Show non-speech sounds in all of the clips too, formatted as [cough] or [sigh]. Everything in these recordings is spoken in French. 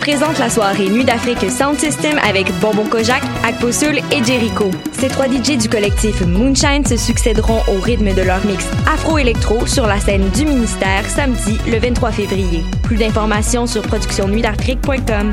présente la soirée Nuit d'Afrique Sound System avec Bonbon Kojak, Akposul et Jericho. Ces trois DJ du collectif Moonshine se succéderont au rythme de leur mix afro-électro sur la scène du ministère samedi le 23 février. Plus d'informations sur productionnuitdafrique.com.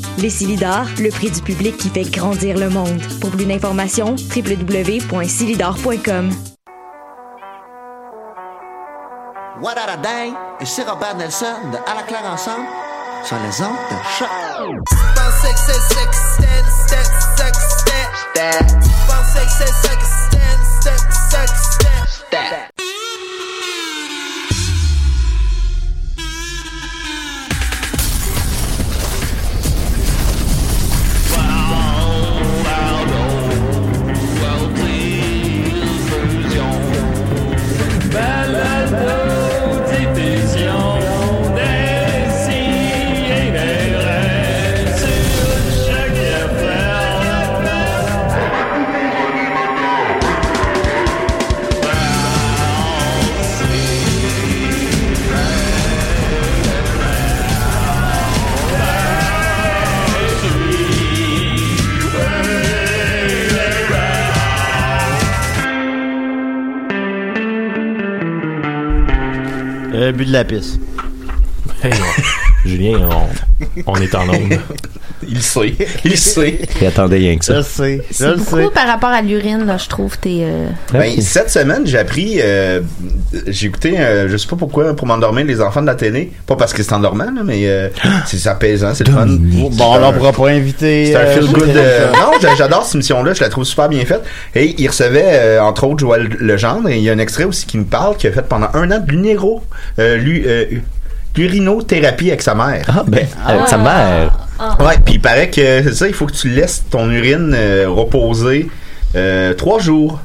Les Silidors, le prix du public qui fait grandir le monde. Pour plus d'informations, www.silidor.com. What a dang? Et c'est Robert Nelson de À la claire ensemble sur les ondes de choc. Le but de la. On- Julien, on, on est en onde. [laughs] Il sait. Il sait. Il attendait rien que Je ça. le sais. Je C'est le beaucoup sais. par rapport à l'urine, là, je trouve. T'es. euh, Ben, cette semaine, j'ai appris, euh, j'ai écouté, euh, je sais pas pourquoi, pour m'endormir les enfants de la télé. Pas parce que c'est endormant, là, mais euh, [gasps] c'est apaisant, c'est le fun. Bon, on leur pourra pas inviter. C'est un euh, feel good. Julien euh, non, j'a- j'adore cette émission-là, je la trouve super bien faite. Et il recevait, euh, entre autres, Joël Legendre, et il y a un extrait aussi qui me parle, qui a fait pendant un an de l'unéro, euh, lu- euh, l'urinothérapie avec sa mère. Ah, ben, avec sa mère. Ouais, puis il paraît que c'est ça, il faut que tu laisses ton urine euh, reposer euh, trois jours.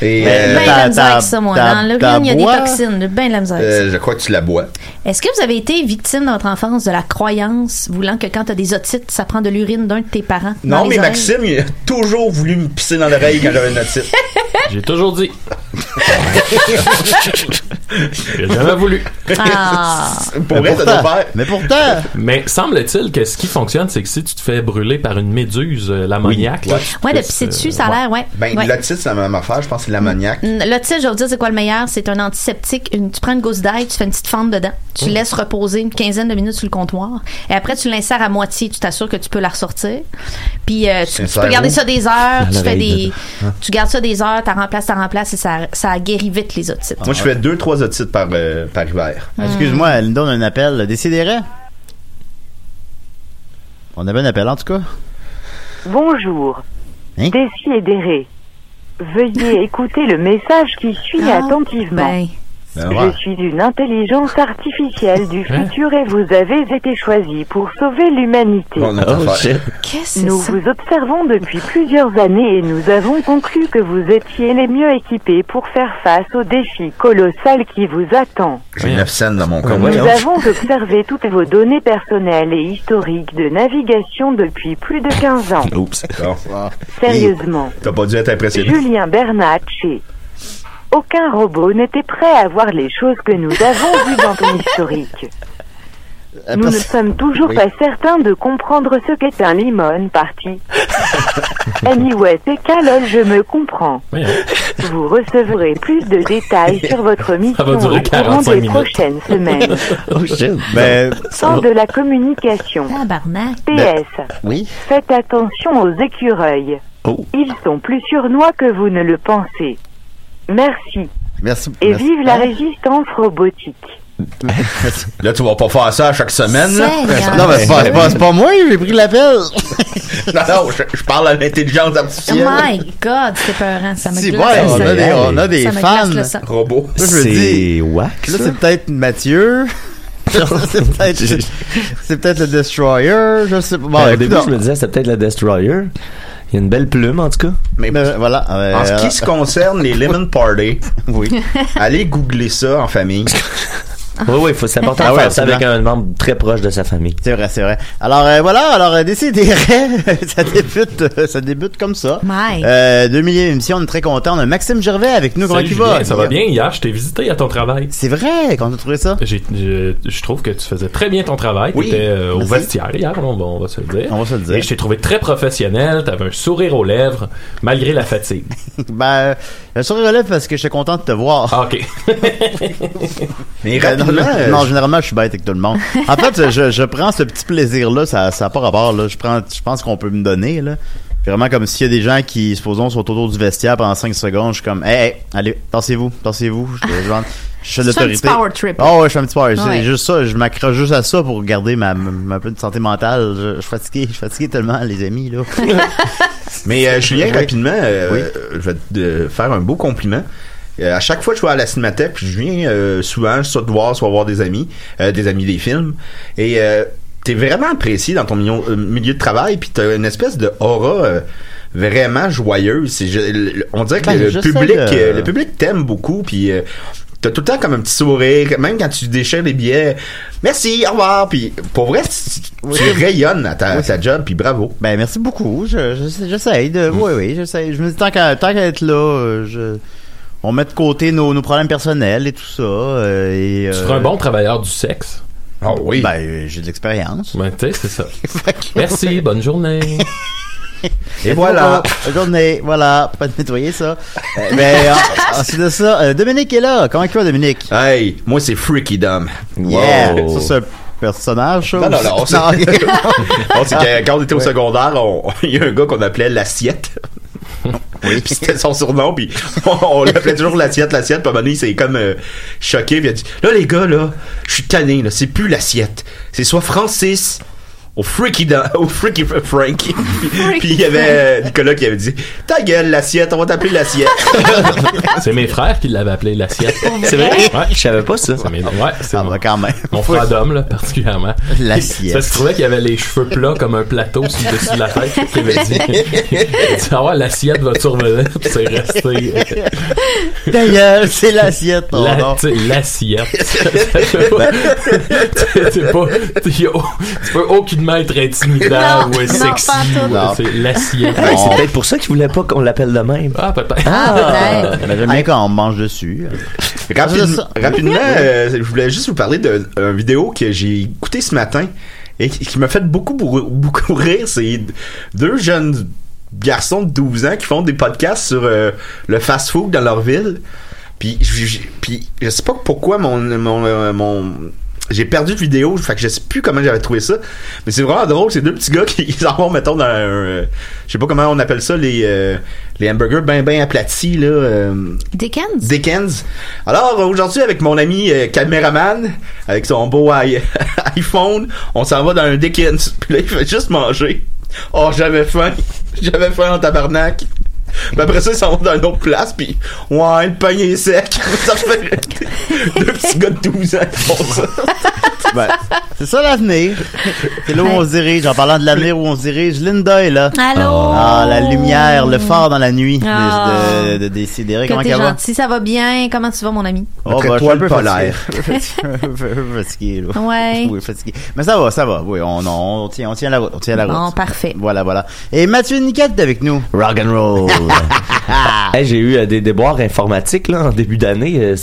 Et Ben euh, la misère ta- avec ça, moi. ta- Dans l'urine, il y a des toxines. Ben de la misère avec ça. euh, je crois que tu la bois. Est-ce que vous avez été victime dans votre enfance de la croyance voulant que quand t'as des otites, ça prend de l'urine d'un de tes parents? Non, mais oreilles? Maxime, il a toujours voulu me pisser dans l'oreille quand j'avais une otite. [laughs] J'ai toujours dit. [laughs] J'ai jamais voulu. Ah. Pour vrai, ça doit faire. Mais pourtant, Mais semble-t-il que ce qui fonctionne, c'est que si tu te fais brûler par une méduse, euh, l'ammoniaque, là, tu te Ouais, de pisser euh, dessus, ça a l'air, ouais. Ben, Ouais. l'otite, c'est la même affaire, je pense que c'est l'ammoniaque. Mm, L'otite, je vais vous dire, c'est quoi le meilleur? C'est un antiseptique. Une- tu prends une gousse d'ail, tu fais une petite fente dedans. Tu laisses reposer une quinzaine de minutes sur le comptoir. Et après, tu l'insères à moitié. Tu t'assures que tu peux la ressortir. Puis, euh, tu, tu peux garder où? ça des heures. Tu fais des, tu gardes ça des heures, t'en remplaces, t'en remplaces et ça, ça guérit vite les otites. Moi, je fais deux, trois otites par, euh, par hiver. excuse-moi, Linda, on a un appel. Décidérez? On avait un appel, en tout cas. Bonjour. Hein? Décidérez. Veuillez écouter le message qui suit Ah, attentivement. Ben, Je suis une intelligence artificielle du Hein? futur et vous avez été choisi pour sauver l'humanité. Bon, Oh Nous c'est ça? vous observons depuis plusieurs années et nous avons conclu que vous étiez les mieux équipés pour faire face au défi colossal qui vous attend. J'ai 9 scènes dans mon compte. Nous voyons. avons observé toutes vos données personnelles et historiques de navigation depuis plus de 15 ans. Oups. Sérieusement. T'as pas dû être impressionné. Julien Bernatchez. Aucun robot n'était prêt à voir les choses que nous avons vues dans ton historique. Euh, [laughs] Nous ne sommes toujours Oui. pas certains de comprendre ce qu'est un limon parti. [laughs] Anyway, c'est qu'à lol, je me comprends. Voyons. Vous recevrez plus de détails sur votre mission au courant 45 des minutes. prochaines semaines. [laughs] Oh shit. Ben, Sans de la communication. Tabarnak. PS. oui. Faites attention aux écureuils. Oh. Ils sont plus surnois que vous ne le pensez. Merci. Merci. Et merci. vive la résistance robotique. Là, tu vas pas faire ça chaque semaine, là. Non, mais c'est pas, pas, moi, j'ai pris l'appel. [laughs] Non, non, je, je parle à l'intelligence Oh artificielle. my god, c'est peurant. Ça me Si, glace. ouais, on a des, on a des fans. glace le sang. Robot. Là, je me dis, C'est wax. là, c'est peut-être Mathieu. [laughs] c'est peut-être, le Destroyer, je sais pas. Bon, Ben, au début, je me disais, c'est peut-être le Destroyer. Il y a une belle plume, en tout cas. Mais mais voilà. euh, en ce qui se concerne les Lemon Party, [laughs] oui. allez googler ça en famille. [laughs] Oui, oui, faut, c'est important Ah de ouais, faire ça avec un membre très proche de sa famille. C'est vrai, c'est vrai. Alors euh, voilà, alors euh, décidez, [laughs] ça débute, euh, ça débute comme ça. My. Euh, 2 millième émission, on est très content. On a Maxime Gervais avec nous. Comment tu vas? Ça va bien? Hier, je t'ai visité à ton travail. C'est vrai. Quand tu as trouvé ça? J'ai- Je, je trouve que tu faisais très bien ton travail. Oui, Tu étais au merci. vestiaire hier, on va, on va se le dire. On va se le dire. Et je t'ai trouvé très professionnel. T'avais un sourire aux lèvres, malgré la fatigue. [laughs] Ben, je suis relève parce que je suis content de te voir. Ah, ok. [laughs] Mais Non, [laughs] euh, non, généralement, je suis bête avec tout le monde. En fait, je, je prends ce petit plaisir-là, ça n'a pas rapport, là. Je prends, je pense qu'on peut me donner, là. Vraiment comme s'il y a des gens qui, supposons, sont autour du vestiaire pendant 5 secondes, je suis comme, hey, hey, allez, tassez-vous, tassez-vous. Je, je, je, je fais l'autorité. petit power trip. Oh, ouais, je fais un petit power. Ouais. C'est juste ça, je m'accroche juste à ça pour garder ma, ma, petite santé mentale. Je, je suis fatigué, je suis fatigué tellement, les amis, là. [laughs] Mais euh, Julien, rapidement, euh, Oui. euh, je vais te euh, faire un beau compliment. Euh, à chaque fois que je vais à la cinémathèque, puis je viens euh, souvent, soit te voir, soit voir des amis, euh, des amis des films, et t'es vraiment apprécié dans ton milieu, milieu de travail, puis t'as une espèce de aura euh, vraiment joyeuse. Je- on dirait que Ben, le, j'essaie public, de- le public t'aime beaucoup, puis euh, T'as tout le temps comme un petit sourire, même quand tu déchires les billets. Merci, au revoir. Puis pour vrai, tu, tu rayonnes à ta, job, puis bravo. Ben, merci beaucoup. Je, je- j'essaye de, oui, oui, j'essaye. Je me dis, tant qu'à, tant qu'à être là, je, on met de côté nos, nos problèmes personnels et tout ça. euh, et, Tu euh, seras un bon travailleur du sexe. Oh oui. Ben, euh, j'ai de l'expérience. Ben, tu sais, c'est ça. [laughs] Merci, bonne journée. [laughs] Et voilà. Bonne journée, voilà. Pas de nettoyer ça. Euh, ben, [laughs] ensuite de ça, euh, Dominique est là. Comment tu vas, Dominique? Hey, moi c'est Freaky Dom. Yeah! Wow. Ça, c'est un personnage, ça? Non, non, non, que quand on était au secondaire, on- il y a un gars qu'on appelait l'assiette. Oui. [laughs] Puis c'était son surnom, puis [laughs] on, l'appelait toujours l'assiette, l'assiette. Puis à un moment donné, il s'est comme euh, choqué, puis il a dit Là, les gars, là, je suis tanné, là, c'est plus l'assiette. C'est soit Francis au Freaky, Dan- [laughs] au Freaky Frank. puis puis il y avait euh, Nicolas qui avait dit Ta gueule, l'assiette, on va t'appeler l'assiette. [laughs] C'est mes frères qui l'avaient appelé l'assiette. C'est vrai? Ouais. Je savais pas ça. C'est mes- ouais, c'est Ça mon, va quand même. mon frère d'homme, là, particulièrement. L'assiette. Ça se trouvait qu'il avait les cheveux plats comme un plateau sur le dessus de la tête. Qu'il avait dit, il ah ouais, l'assiette va survenir. Puis c'est resté. euh, D'ailleurs, c'est l'assiette, ton la- nom. tu sais, l'assiette. [laughs] C'est pas, tu tu peux aucunement être intimidant Non, ou sexy. C'est l'assiette. C'est peut-être pour ça qu'il voulait pas qu'on l'appelle de même. Ah, peut-être. Ah, peut-être. Ben, j'aime bien quand on mange dessus. Rapidement, euh, je voulais juste vous parler d'une vidéo que j'ai écoutée ce matin et qui, m'a fait beaucoup, [laughs] beaucoup, rire. C'est deux jeunes garçons de 12 ans qui font des podcasts sur euh, le fast-food dans leur ville. Puis, je- je- puis je sais pas pourquoi mon, mon, euh, mon j'ai perdu de vidéo, fait que je sais plus comment j'avais trouvé ça. Mais c'est vraiment drôle, c'est deux petits gars qui [laughs] ils en vont, mettons, dans un, euh, je sais pas comment on appelle ça, les, euh, les hamburgers ben ben aplatis, là. euh, Dickens? Dickens. Alors aujourd'hui avec mon ami euh, caméraman avec son beau [laughs] iPhone, on s'en va dans un Dickens. Puis là il fait juste manger. Oh j'avais faim, [laughs] j'avais faim en tabarnak. Puis après ça, ils s'en vont dans une autre place, puis ouais, le panier est sec. [laughs] ça fait deux petits gars de 12 ans qui font ça. Ben, c'est ça l'avenir. C'est là où on se dirige. En parlant de l'avenir où on se dirige, Linda est là. Allô? Ah, la lumière, le phare dans la nuit de- Ah. de, de, Décidéré. Que Comment qu'elle va? gentil, ça va bien. Comment tu vas, mon ami? Oh, Après bah, [laughs] je suis toi, un peu polaire. fatigué. un peu fatigué, là. Ouais. [laughs] Oui, fatigué. Mais ça va, ça va. Oui, on, on, on tient, on tient la route. On tient la Bon, route. parfait. Voilà, voilà. Et Mathieu Niquette est avec nous. Rock and roll. [laughs] Hey, j'ai eu euh, des déboires informatiques là en début d'année. Euh,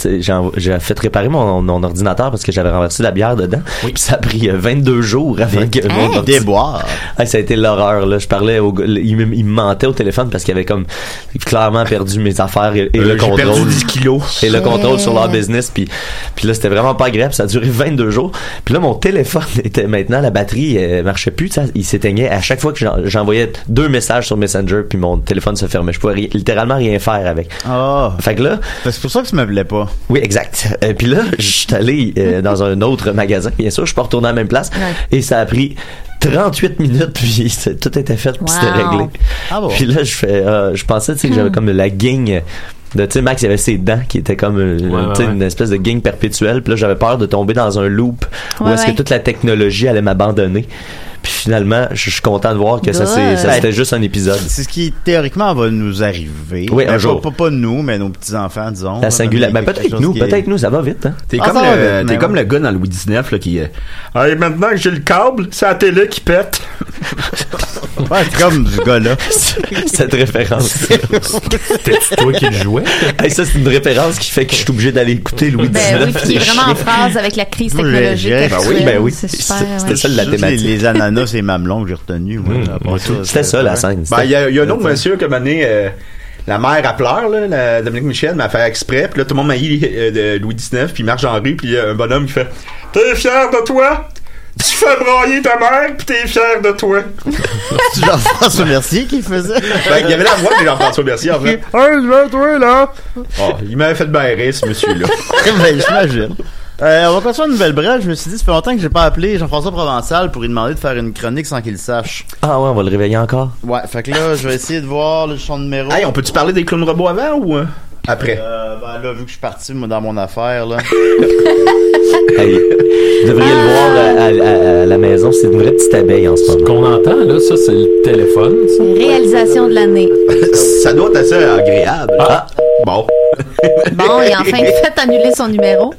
j'ai fait réparer mon, mon ordinateur parce que j'avais renversé la bière dedans. Puis ça a pris euh, 22 jours avant que mon Déboire. Hey, ça a été l'horreur là. Je parlais au il me, il me mentait au téléphone parce qu'il avait comme clairement perdu mes affaires et, et Euh, le j'ai contrôle. perdu 10 kilos. Et le contrôle sur leur business puis puis là c'était vraiment pas agréable ça a duré 22 jours puis là mon téléphone [laughs] était maintenant la batterie euh, marchait plus tu il s'éteignait à chaque fois que j'en- j'envoyais deux messages sur Messenger puis mon téléphone se fermait je pouvais ri- littéralement rien faire avec Ah. fait que là C'est pour ça que ça me plaît pas. oui exact puis là je suis allé euh, dans un autre magasin bien sûr je suis pas retourné à la même place. Ouais. et ça a pris 38 minutes puis [laughs] tout était fait puis c'était réglé. Ah bon? puis là je fais euh, je pensais que j'avais comme la guigne de tu sais Max il avait ses dents qui étaient comme euh, Ouais, ouais, une espèce de guigne perpétuelle. Puis là j'avais peur de tomber dans un loop où est-ce ouais. que toute la technologie allait m'abandonner puis finalement je suis content de voir que ça c'est ça Good. c'était juste un épisode C'est ce qui théoriquement va nous arriver. Oui, un Ben, jour. Pas, pas, nous, mais nos petits enfants, disons. la singularité Mais ben, peut-être nous est- peut-être nous ça va vite hein T'es Ah, comme, le, vite, t'es comme ouais. le gars dans Louis XIX là, qui. Euh, Hey, maintenant que j'ai le câble, c'est la télé qui pète. [laughs] Ouais, comme ce gars-là. [laughs] cette référence C'était toi qui le jouais? hey, ça c'est une référence qui fait que je suis obligé d'aller écouter Louis Ben XIX oui, puis qui est vraiment en phase avec la crise technologique ben oui, ben oui. C'était ça la thématique Ananas et mamelons que j'ai retenu. Moi, à ça, c'était ça la scène Ben, il y a, il y a un autre monsieur qui m'a donné. euh, la mère, elle pleure, là, la Dominique Michel, m'a fait exprès, puis là, tout le monde m'a dit euh, de Louis XIX, puis marche en rue, puis il y a un bonhomme qui fait T'es fier de toi? Tu fais brailler ta mère, puis t'es fier de toi. [laughs] C'est Jean-François Mercier qui faisait. Ben, il y avait la voix de Jean-François Mercier, en vrai. Hey, je vais toi, là. Oh, il m'avait fait rire, ce monsieur-là. [laughs] ben, j'imagine. Euh, on va continuer une nouvelle brève. Je me suis dit, ça fait longtemps que j'ai pas appelé Jean-François Provençal pour lui demander de faire une chronique sans qu'il le sache. ah ouais on va le réveiller encore? Ouais, fait que là, je vais essayer de voir le son numéro. hey, on peut-tu parler des clowns robots avant ou euh, après? Euh, ben là, vu que je suis parti moi, dans mon affaire, là. [laughs] Hey, vous devriez le voir à, à- à la maison c'est une vraie petite abeille en ce Ce moment qu'on entend, là, ça, c'est le téléphone, ça. Réalisation de l'année. Ça doit être assez agréable. Ah. Bon. Bon, il a enfin [laughs] fait annuler son numéro.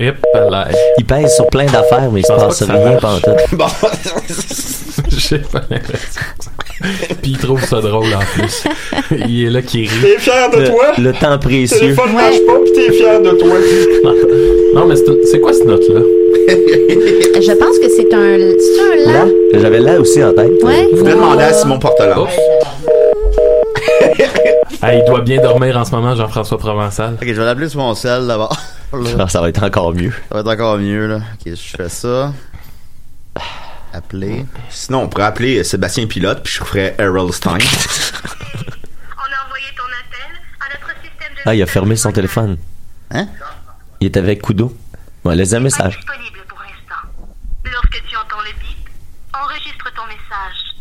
Hip, là. il pèse sur plein d'affaires mais il se passe rien pendant tout [laughs] Bon. [laughs] J'ai pas l'impression. Puis il trouve ça drôle en plus. [laughs] Il est là qui rit. T'es fier de toi? le, le temps précieux téléphone marche pas, puis t'es fier de toi. Non, mais c'est quoi cette note-là? Je pense que c'est un, c'est un là là. j'avais là aussi en tête Ouais. Je voudrais demander à Simon Portelange. Ah, il doit bien dormir en ce moment, Jean-François Provençal. Ok, je vais l'appeler sur mon sel d'abord. Là, Ah, ça va être encore mieux ça va être encore mieux, là. Ok, je fais ça. Appeler. Sinon, on pourrait appeler euh, Sébastien Pilote, puis je ferais Errol Stein. [laughs] On a envoyé ton appel à notre système de... ah il a fermé son téléphone Hein? il est avec Kudo ouais laisse un message disponible pour l'instant. Lorsque tu entends le bip, enregistre ton message.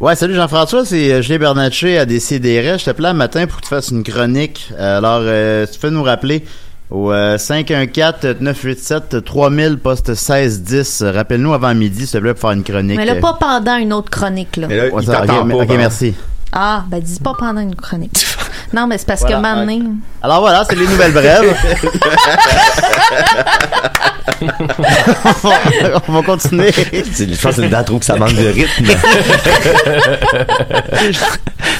Ouais, salut Jean-François, c'est euh, Julien Bernatchez à DCDR. Je t'appelais un matin pour que tu fasses une chronique. Euh, Alors, euh, tu peux nous rappeler au euh, 514-987-3000, poste 1610. Euh, Rappelle-nous avant midi, s'il te plaît, pour faire une chronique. Mais là, pas pendant une autre chronique, là. Mais là, ouais, il ça, ok, pas. ok, par merci. Ah, ben dis pas pendant une chronique. [laughs] Non, mais c'est parce Voilà, que maintenant. Alors voilà, c'est les nouvelles brèves. [laughs] [laughs] On va continuer. Je pense que Linda trouve que ça manque de rythme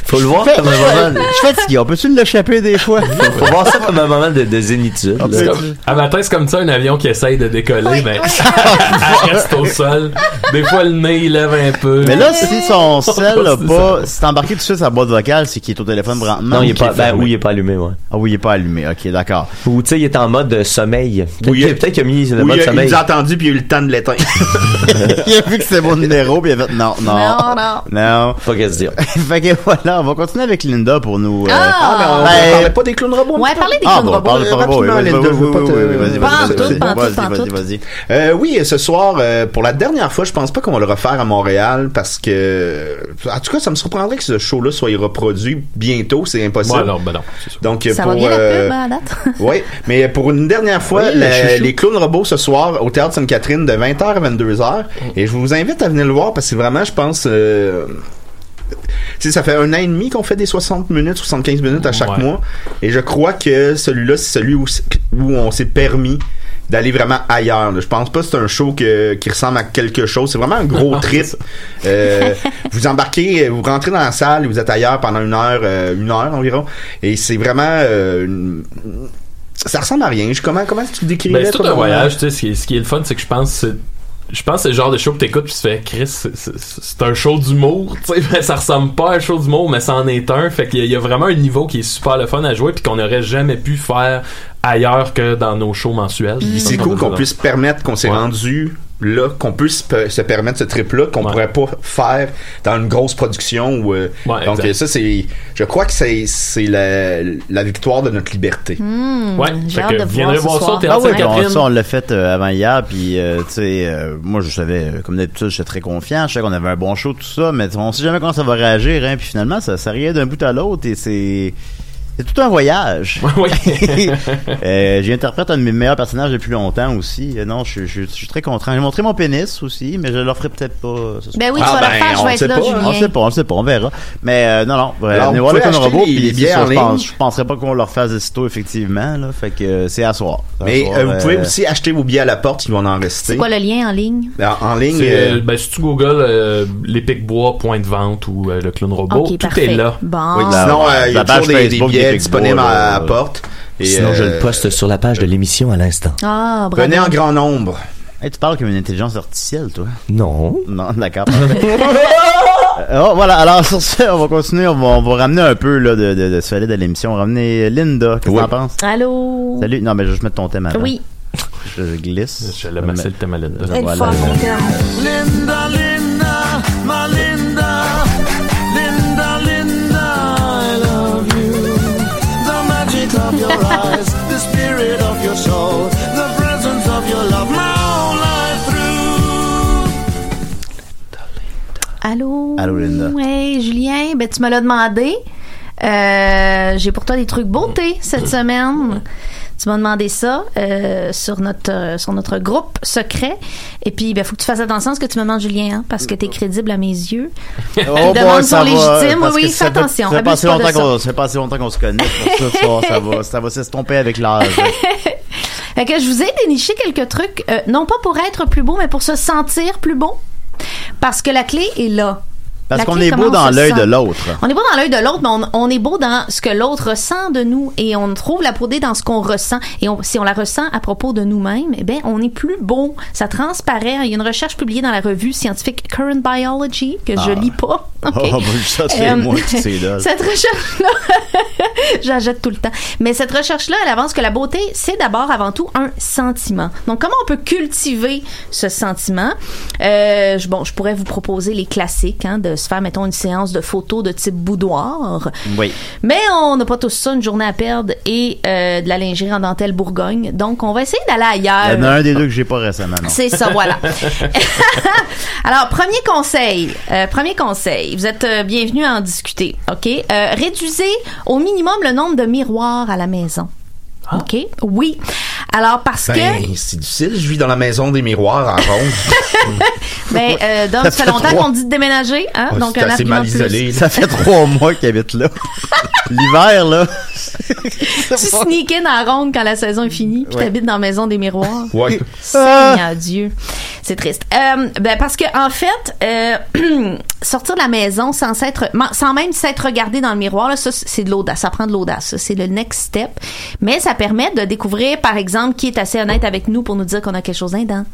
faut le voir Je comme un moment suis fatigué. On peut-tu l'échapper des fois? faut voir ça comme un moment de, de zénitude comme- à matin, c'est comme ça, un avion qui essaye de décoller, ben, elle [laughs] reste au sol. Des fois, le nez, il lève un peu. Mais là, si son [laughs] sel a C'est pas, si t'es embarqué tout de suite sa boîte vocale, c'est qu'il est au téléphone présentement. non il est pas ben oui il est pas allumé ouais Ah oui, il est pas allumé. Ok, d'accord. ou tu sais il est en mode euh, sommeil peut-être Oui, que- il- peut-être qu'il a mis il, de a, il sommeil. nous a entendu puis il a eu le temps de l'éteindre. [laughs] il a vu que c'était mon numéro puis il a fait non, non. Non, non. Non. Faut qu'elle se dise. [laughs] fait que voilà, on va continuer avec Linda pour nous. euh, Ah! mais on ben, parlait pas des clowns robots. Ouais, parlez des Ah clowns bon, robots. parle pas robots. oui, rapidement, Linda, je veux pas te- vas-y, vas-y, vas-y. Euh, oui, ce soir, euh, pour la dernière fois, je pense pas qu'on va le refaire à Montréal parce que, en tout cas, ça me surprendrait que ce show-là soit reproduit bientôt, c'est impossible. Ouais, non, ben non, c'est sûr. Donc, Ça pour, va bien euh, la pub hein, à date? [laughs] oui, mais pour une dernière fois, les clowns robots ce soir au théâtre Sainte-Catherine de 20h à 22h. Et je vous invite à venir le voir parce que vraiment, je pense, euh, ça fait un an et demi qu'on fait des 60 minutes, 75 minutes à chaque Ouais. mois. Et je crois que celui-là, c'est celui où, où on s'est permis d'aller vraiment ailleurs. là. Je pense pas que c'est un show que- qui ressemble à quelque chose. C'est vraiment un gros [laughs] trip. Euh, [laughs] vous embarquez, vous rentrez dans la salle, et vous êtes ailleurs pendant une heure, euh, une heure environ. Et c'est vraiment... euh, une- ça ressemble à rien. Je- comment, comment tu décrirais Ben, c'est tout un voyage, tu sais. Ce qui est, ce qui est le fun, c'est que je pense je pense que c'est le genre de show que t'écoutes puis tu fais Chris c'est- un show d'humour tu sais mais ça ressemble pas à un show d'humour mais ça en est un fait qu'il y, y a vraiment un niveau qui est super le fun à jouer puis qu'on n'aurait jamais pu faire ailleurs que dans nos shows mensuels c'est cool qu'on puisse permettre qu'on s'est Ouais. rendu là, qu'on puisse pe- se permettre ce trip-là, qu'on Ouais. pourrait pas faire dans une grosse production. Ou, euh, Ouais, donc exact. ça, c'est, je crois que c'est, c'est la, la victoire de notre liberté. Hmm, Ouais, j'ai hâte que de voir viendrez ce voir ça soir. théâtre Ah oui, on, ça, on l'a fait euh, avant hier, puis euh, tu sais, euh, moi je savais, euh, comme d'habitude, j'étais très confiant, je savais qu'on avait un bon show, tout ça, mais on sait jamais comment ça va réagir, hein, puis finalement, ça, ça riait d'un bout à l'autre, et c'est... C'est tout un voyage. [laughs] Oui. [laughs] Euh, J'interprète un de mes meilleurs personnages depuis longtemps aussi. Euh, non, je, je- je suis très content. J'ai montré mon pénis aussi, mais je le ferai peut-être pas. euh, ce. Ben oui, tu Ah, vas ben, le faire, je on vais être là, pas, Julien. On le sait pas, on le sait pas, on verra. Mais euh, non, non, venez voir le acheter robot, les- puis les je, pense, je penserais pas qu'on leur fasse aussitôt, effectivement. Là, fait que euh, c'est à soir. À Mais soir, euh, vous pouvez euh, aussi acheter vos billets à la porte, ils vont en rester. C'est quoi le lien en ligne? En, en ligne, ben, si tu googles euh, l'Épic Bois, point de vente ou euh, le clown robot, tout parfait. est là. Bon. oui, sinon, il y a toujours des, des billets Bois, à la porte. Et, Sinon, je euh, le poste sur la page de l'émission à l'instant. Ah, bravo. Venez en grand nombre. hey, tu parles comme une intelligence artificielle, toi. Non. Non, d'accord. [laughs] Euh, oh, voilà, alors sur ce, on va continuer, on va, on va ramener un peu là, de, de, de solide à l'émission. On va ramener Linda, qu'est-ce que Oui. t'en penses? Allô? Salut, non mais je vais juste mettre ton thème avant. Oui. Je glisse. Je massé le thème à Linda. Linda, Linda, my Linda. Ben, tu me l'as demandé. Euh, j'ai pour toi des trucs beauté cette semaine. Tu m'as demandé ça euh, sur notre euh, sur notre groupe secret. Et puis, ben, faut que tu fasses attention à ce que tu me demandes, Julien, hein, parce que t'es crédible à mes yeux. Oh, demandes sont légitimes. Oui, oui, fais attention. Ça fait pas longtemps qu'on, ça fait pas assez longtemps qu'on se connaît. Pour ça, ça, ça va, ça va s'estomper avec l'âge. [laughs] Fait que je vous ai déniché quelques trucs, non pas pour être plus beau, mais pour se sentir plus beau. Parce que la clé est là. Parce qu'on est beau dans l'œil de l'autre. On est beau dans l'œil de l'autre, mais on, on est beau dans ce que l'autre ressent de nous et on trouve la beauté dans ce qu'on ressent. Et on- si on la ressent à propos de nous-mêmes, eh bien, on est plus beau. Ça transparaît. Il y a une recherche publiée dans la revue scientifique Current Biology que je Ah. lis pas. Oh, [laughs] OK. ben, ça, c'est Euh, moi qui. [laughs] Cette recherche-là, [laughs] j'achète tout le temps. Mais cette recherche-là, elle avance que la beauté, c'est d'abord, avant tout, un sentiment. Donc, comment on peut cultiver ce sentiment? Euh, je- bon, je pourrais vous proposer les classiques, hein, de se faire, mettons, une séance de photos de type boudoir. Oui. Mais on n'a pas tous ça, une journée à perdre et euh, de la lingerie en dentelle Bourgogne. Donc, on va essayer d'aller ailleurs. Il y en a un des deux que j'ai pas récemment. C'est ça, voilà. [laughs] [laughs] Alors, premier conseil, euh, premier conseil, vous êtes euh, bienvenus à en discuter, OK? Euh, réduisez au minimum le nombre de miroirs à la maison. OK? Oui. Alors, parce Ben, que... c'est difficile. Je vis dans la maison des miroirs en ronde. [laughs] Ben, euh, Dom, Ça ça fait fait longtemps trois. qu'on dit de déménager, hein? Ouais, Donc, c'est un assez mal isolé. plus. Ça fait trois mois qu'il habite là. [laughs] L'hiver, là. Tu sneak in à ronde quand la saison est finie, puis Ouais. t'habites dans la maison des miroirs? Ouais. [laughs] Seigneur Dieu. C'est triste. Euh, ben parce que en fait, euh, [clears throat] sortir de la maison sans s'être, sans même s'être regardé dans le miroir, là, ça c'est de l'audace. Ça prend de l'audace. ça, C'est le next step. Mais ça permet de découvrir, par exemple, qui est assez honnête avec nous pour nous dire qu'on a quelque chose d'un.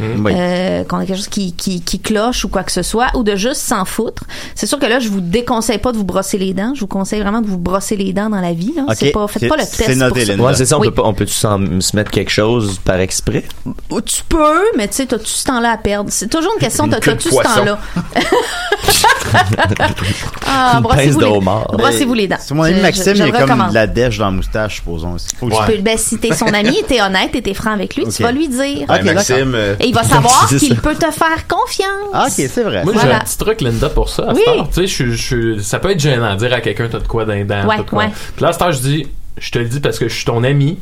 Oui. euh, qu'on a quelque chose qui, qui, qui cloche ou quoi que ce soit, ou de juste s'en foutre. C'est sûr que là, je vous déconseille pas de vous brosser les dents. Je vous conseille vraiment de vous brosser les dents dans la vie. Là. Ok. C'est pas, faites pas le C'est- test. pour ça. Ouais, c'est ça, on Oui. peut pas, on se mettre quelque chose par exprès? Tu peux, mais tu sais, t'as-tu ce temps-là à perdre? C'est toujours une question, t'as-tu ce temps-là? [laughs] ah, brossez-vous les, brossez-vous les dents. C'est mon ami Maxime, je- il je y a le comme de la dèche dans la moustache, supposons. Que Tu peux- ben, si t'es son ami, t'es honnête et t'es franc avec lui, Ok. tu vas lui dire. Ok, Maxime, Et il va savoir qu'il peut te faire confiance. Ah, ok, c'est vrai. Moi, j'ai Voilà. un petit truc, Linda, pour ça. À Oui. Tu sais, je, je, ça peut être gênant de dire à quelqu'un, t'as de quoi dans les dents. Ouais, ouais. Puis là, à cette heure, je dis, je te le dis parce que je suis ton ami.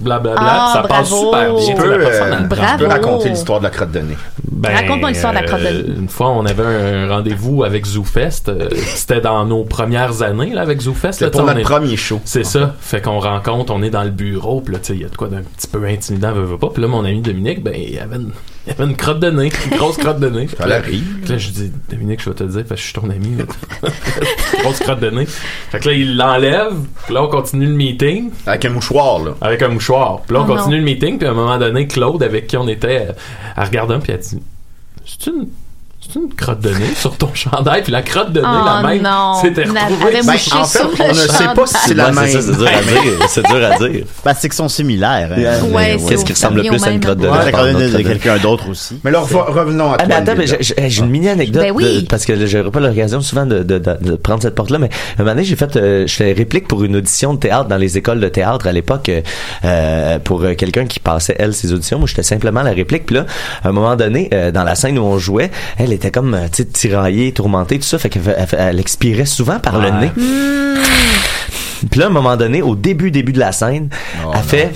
Blablabla. Ah, ça passe bravo. super bien. Tu peux, euh, tu peux raconter l'histoire de la crotte de nez. Ben, Raconte-moi l'histoire de la crotte de nez. euh, Une fois, on avait un rendez-vous avec ZooFest. euh, C'était dans nos premières années là, avec ZooFest. C'était pour notre est- premier show. C'est ça. Fait qu'on rencontre, on est dans le bureau, puis là, tu sais, il y a de quoi d'un petit peu intimidant, veut, veut pas. Puis là, mon ami Dominique, ben, il avait une, il avait une crotte de nez, une grosse crotte de nez. Ça l'arrive. Puis là, je dis, Dominique, je vais te le dire, parce que je suis ton ami. là. [laughs] grosse crotte de nez. Fait que là, il l'enlève, puis là, on continue le meeting. Avec un mouchoir, là. Avec un mouchoir. Puis là, on Oh continue non. le meeting, puis à un moment donné, Claude, avec qui on était, elle regarde un, puis elle dit, c'est une... C'est une crotte de nez sur ton chandail, puis la crotte de nez, Oh la même, non. s'était Elle retrouvée. Ben, en fait, on ne sait pas si c'est la même. c'est dur à dire. C'est dur à dire. Ben, c'est qu'ils sont similaires. hein. Ouais, Qu'est-ce qui ressemble le plus à une crotte de nez? la crotte de nez de quelqu'un d'autre aussi. Mais là, rev- revenons à Ah, toi. ben attends, mais j'ai- une mini anecdote Ben parce que j'aurais pas l'occasion souvent de, de, de, de prendre cette porte-là, mais un moment donné, j'ai fait, euh, je fais réplique pour une audition de théâtre dans les écoles de théâtre à l'époque euh, pour euh, quelqu'un qui passait elle ses auditions. Moi, j'étais simplement la réplique. Puis là, à un moment donné, dans la scène où on jouait, elle était comme euh, tiraillée, tourmentée, tout ça, fait qu'elle elle, expirait souvent par le nez. Puis là, à un moment donné, au début, début de la scène, elle fait.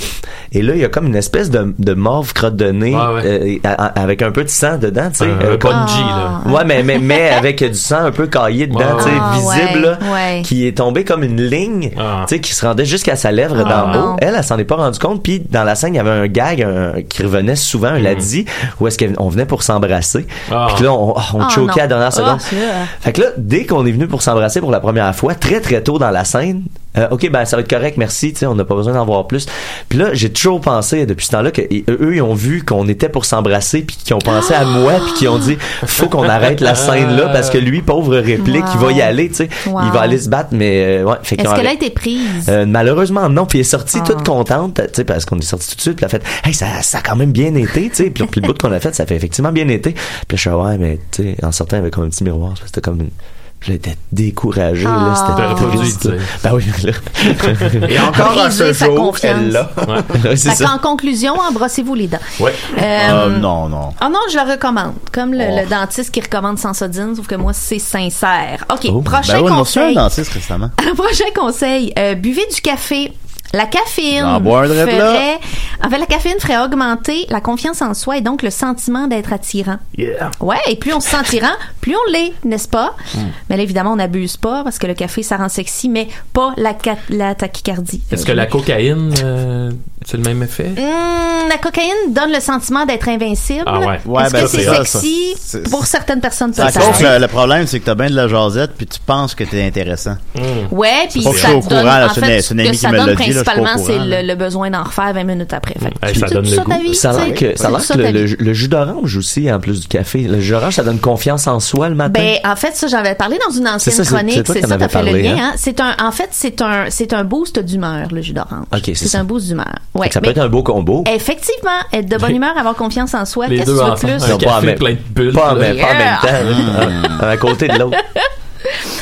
Et là, il y a comme une espèce de, de mauve crotte de nez euh, a- a- avec un peu de sang dedans, tu sais. Un euh, bungee, là. Ouais, mais, mais, mais [laughs] avec du sang un peu caillé dedans, Ouais, tu sais, Ah, visible, ouais, là, ouais. qui est tombé comme une ligne, Ah. tu sais, qui se rendait jusqu'à sa lèvre Ah, d'en haut. Elle, elle s'en est pas rendu compte. Puis dans la scène, il y avait un gag un- qui revenait souvent, elle l'a dit, où est-ce qu'on venait pour s'embrasser. Ah. Puis là, on, on choquait non. à la dernière seconde. Ah. Fait que là, dès qu'on est venu pour s'embrasser pour la première fois, très très tôt dans la scène, euh, ok, ben ça va être correct, merci, tu sais, on n'a pas besoin d'en voir plus. Puis là, j'ai toujours pensé depuis ce temps-là que et- eux, ils ont vu qu'on était pour s'embrasser, puis qu'ils ont pensé à moi, puis qu'ils ont dit, [laughs] faut qu'on arrête la scène là parce que lui, pauvre réplique, il va y aller, tu sais, Wow. il va aller se battre, mais euh, ouais. Fait Est-ce qu'elle a été prise? Euh, malheureusement non puis elle est sortie Ah. toute contente tu sais parce qu'on est sorti tout de suite puis elle a fait hey ça, ça a quand même bien été tu sais puis, le bout qu'on a fait ça fait effectivement bien été puis je suis ouais mais tu sais en sortant avait comme un petit miroir c'était comme une j'étais découragé là Ah. c'était T'aurais pas dû ben oui là Et encore à ce jour, elle l'a. Ouais, c'est qu'en conclusion, embrassez-vous les dents. Ouais. Euh, Ah, non, non. Ah non, je le recommande. Comme le, Oh. le dentiste qui recommande sans sodine, sauf que moi, c'est sincère. OK, Oh, prochain ben a reçu un conseil. dentiste récemment. [laughs] prochain conseil, euh, buvez du café. La caféine ferait, en fait, la caféine ferait augmenter la confiance en soi et donc le sentiment d'être attirant. Yeah. Ouais, et plus on se sent attirant, [laughs] plus on l'est, n'est-ce pas? Hmm. Mais là, évidemment, on n'abuse pas parce que le café, ça rend sexy, mais pas la, ca- la tachycardie. Est-ce que la cocaïne, euh, c'est le même effet? Hum, la cocaïne donne le sentiment d'être invincible. Ah ouais. Ouais, Est-ce ben, que c'est c'est ça, sexy? ça. C'est- Pour certaines personnes, Ça cause, le, le problème, c'est que t'as bien de la jasette, puis tu penses que t'es intéressant. Ouais, puis Faut que je ça sois au te donne, courant, là, en c'est une- fait, c'est une ce que amie ça qui me donne l'a principalement, c'est le, le besoin d'en refaire 20 minutes après. Fait que Hey, tu- ça donne le goût. vie, ça a tu l'air sais. que, ça a que le, vie. le, le jus d'orange aussi en plus du café le jus d'orange ça donne confiance en soi le matin Ben, en fait, ça, j'avais parlé dans une ancienne ça, chronique. c'est ça, t'as fait le lien, hein? hein? C'est un, en fait, c'est un, c'est un boost d'humeur, le jus d'orange. Ok, c'est C'est ça. un boost d'humeur. Ouais. ça peut être un beau combo Effectivement, être de bonne humeur, avoir confiance en soi. Les Qu'est-ce que deux tu veux plus? Pas en même- temps un à côté de l'autre [laughs]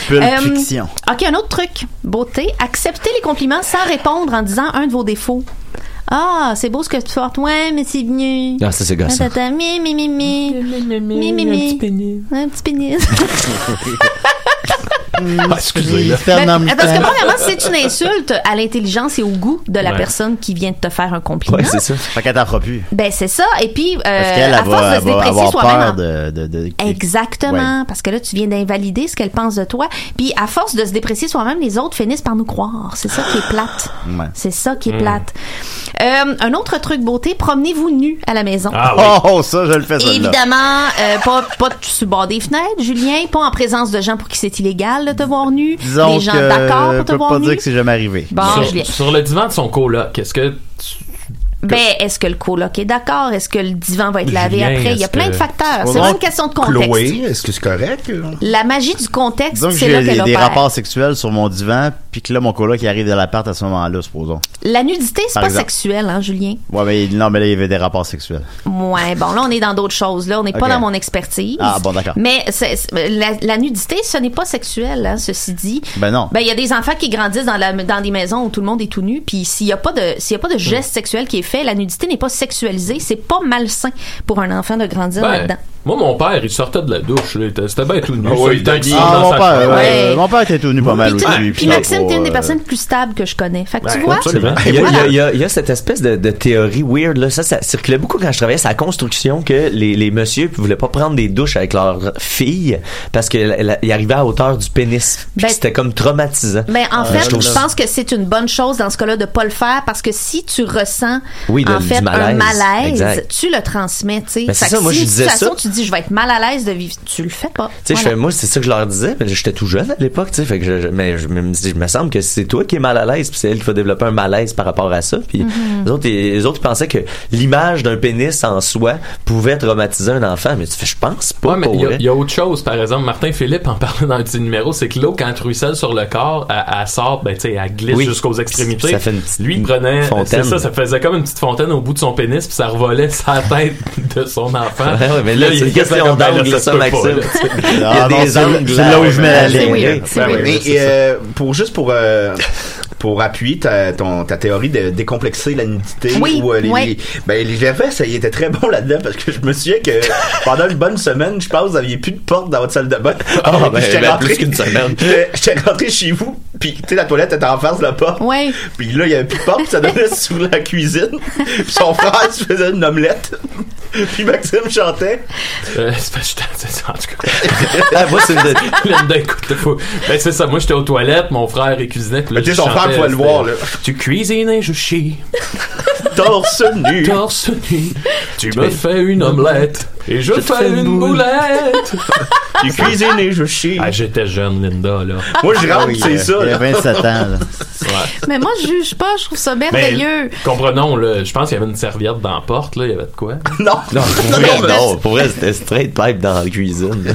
Pulp Euh, fiction. OK, un autre truc. Beauté. Acceptez les compliments sans répondre en disant un de vos défauts. Ah, c'est beau ce que tu portes. Ouais, mais c'est venu. ah ça c'est gossant Tata, mi, mi, mi, mi. Mi, mi, mi. Un petit pénis. [laughs] [laughs] Ah, excusez, là. Fernand Ben, parce que Mouton. premièrement, c'est une insulte à l'intelligence et au goût de la Ouais. personne qui vient de te faire un compliment. ouais c'est ça Fait qu'elle t'en fera plus. Ben c'est ça. Et puis, euh, Parce qu'elle, à elle force va, de se déprécier avoir soi-même. peur en- de, de, de- Exactement, parce que là tu viens d'invalider ce qu'elle pense de toi. Puis à force de se déprécier soi-même, les autres finissent par nous croire. C'est ça qui est plate. Ouais. C'est ça qui est plate. Euh, un autre truc beauté, promenez-vous nu à la maison. Ah oui. Oh, oh, ça, je le fais. Évidemment, euh, pas, pas sur le bord des fenêtres, Julien, pas en présence de gens pour qui c'est illégal de te voir nu, Disons des gens d'accord je pour te peux voir pas nu? dire que c'est jamais arrivé. Bon, sur le divan de son coloc, est-ce que tu, Ben, est-ce que le coloc est d'accord? Est-ce que le divan va être lavé Julien, après? Il y a plein que- de facteurs. C'est vraiment une question de contexte. Chloé, est-ce que c'est correct? La magie du contexte, c'est j'ai là des, rapports sexuels sur mon divan, puis que là, mon coloc, il arrive de l'appart à ce moment-là, supposons. La nudité, c'est pas exemple. sexuel, hein, Julien? Ouais, mais non, mais là, il y avait des rapports sexuels. Ouais, bon, là, on est dans d'autres choses. Là, on n'est pas dans mon expertise. Ah, bon, d'accord. Mais la, la nudité, ce n'est pas sexuel, hein, ceci dit. Ben non. Ben, il y a des enfants qui grandissent dans, la, dans des maisons où tout le monde est tout nu, puis s'il n'y a pas de, s'il y a pas de geste sexuel qui est fait, la nudité n'est pas sexualisée. C'est pas malsain pour un enfant de grandir Ben, là-dedans. Moi, mon père, il sortait de la douche. là, il était- C'était bien tout nu. Ah ça, oui, il était ah, dans mon sa père, chambre. ouais, mon père était tout nu pas mal Puis, aussi. puis puis Maxime, t'es une des euh, personnes plus stables que je connais. Fait que tu vois. absolument. Il y, a, il y a- il y a- il y a cette espèce de, de théorie weird là, ça, ça circulait beaucoup quand je travaillais sur la construction que les, les messieurs voulaient pas prendre des douches avec leurs filles parce qu'ils arrivaient à hauteur du pénis. Puis Ben- que c'était comme traumatisant. Ben, en Euh, fait, trouve je ça- pense que c'est une bonne chose dans ce cas-là de pas le faire parce que si tu ressens Oui, de- en du fait un malaise. malaise, Exact. tu le transmets, tu sais. Ben, c'est Fait ça, que moi, si je disais ça. tu dis je vais être mal à l'aise de vivre, tu le fais pas. Tu sais, je Voilà. fais, moi, c'est ça que je leur disais, mais j'étais tout jeune à l'époque, tu sais, fait que je, je- mais je me dis, il me semble que c'est toi qui es mal à l'aise, puis c'est elle qui va développer un malaise par rapport à ça, puis Mhm. les autres, les pensaient que l'image d'un pénis en soi pouvait traumatiser un enfant, mais tu fais, je pense pas, Ouais, mais il y a- y, autre chose, par exemple. Martin Philippe en [laughs] parlait dans un petit numéro, c'est que l'eau, quand elle ruisselle sur le corps, elle, elle sort, ben, tu sais, elle glisse Oui. jusqu'aux extrémités. Ça fait une petite Lui, il prenait, fontaine. c'est ça, ça faisait comme une petite fontaine au bout de son pénis, puis ça revolait sa [laughs] tête de son enfant. Ouais, ouais, mais là, c'est ben là, d'angle, ça, Maxime. Il y a [laughs] des angles. c'est là où je mets la ligne. Ben euh, pour juste pour euh, pour appuyer ta, ton, ta théorie de décomplexer la nudité Oui, ou euh, les, les- ben les Gervais ça y était très bon là-dedans parce que je me souviens que [laughs] pendant une bonne semaine je pense vous aviez plus de porte dans votre salle de bain Ah, Puis ben, j'étais ben, rentré- plus qu'une semaine. j'étais [laughs] j'étais rentré chez vous puis tu sais la toilette était en face de la porte Ouais. puis là il y avait plus de porte puis ça donnait [laughs] sur la cuisine puis son frère se faisait une omelette puis Maxime chantait Euh, c'est c'est- en tout cas. Ah, moi, c'est une- Linda, écoute, faut- Ben, c'est ça. Moi, j'étais aux toilettes, mon frère, il cuisinait. puis là, Mais tu sais, je son frère le voir, là. [laughs] Tu cuisines et je chie. torse nu Torse nu. Tu me fais une omelette. Et je, fais une une boule. boulette. [laughs] cuisine et je chie Ah, j'étais jeune, Linda, là. moi je Ah rentre oui, c'est euh, ça Il y a 27 ans, là. Mais moi, je juge pas, je trouve ça Mais, merveilleux. comprenons, là, je pense qu'il y avait une serviette dans la porte, là. Il y avait de quoi? [laughs] non Non, pour vrai, non, pour vrai, c'était straight pipe dans la cuisine. [laughs]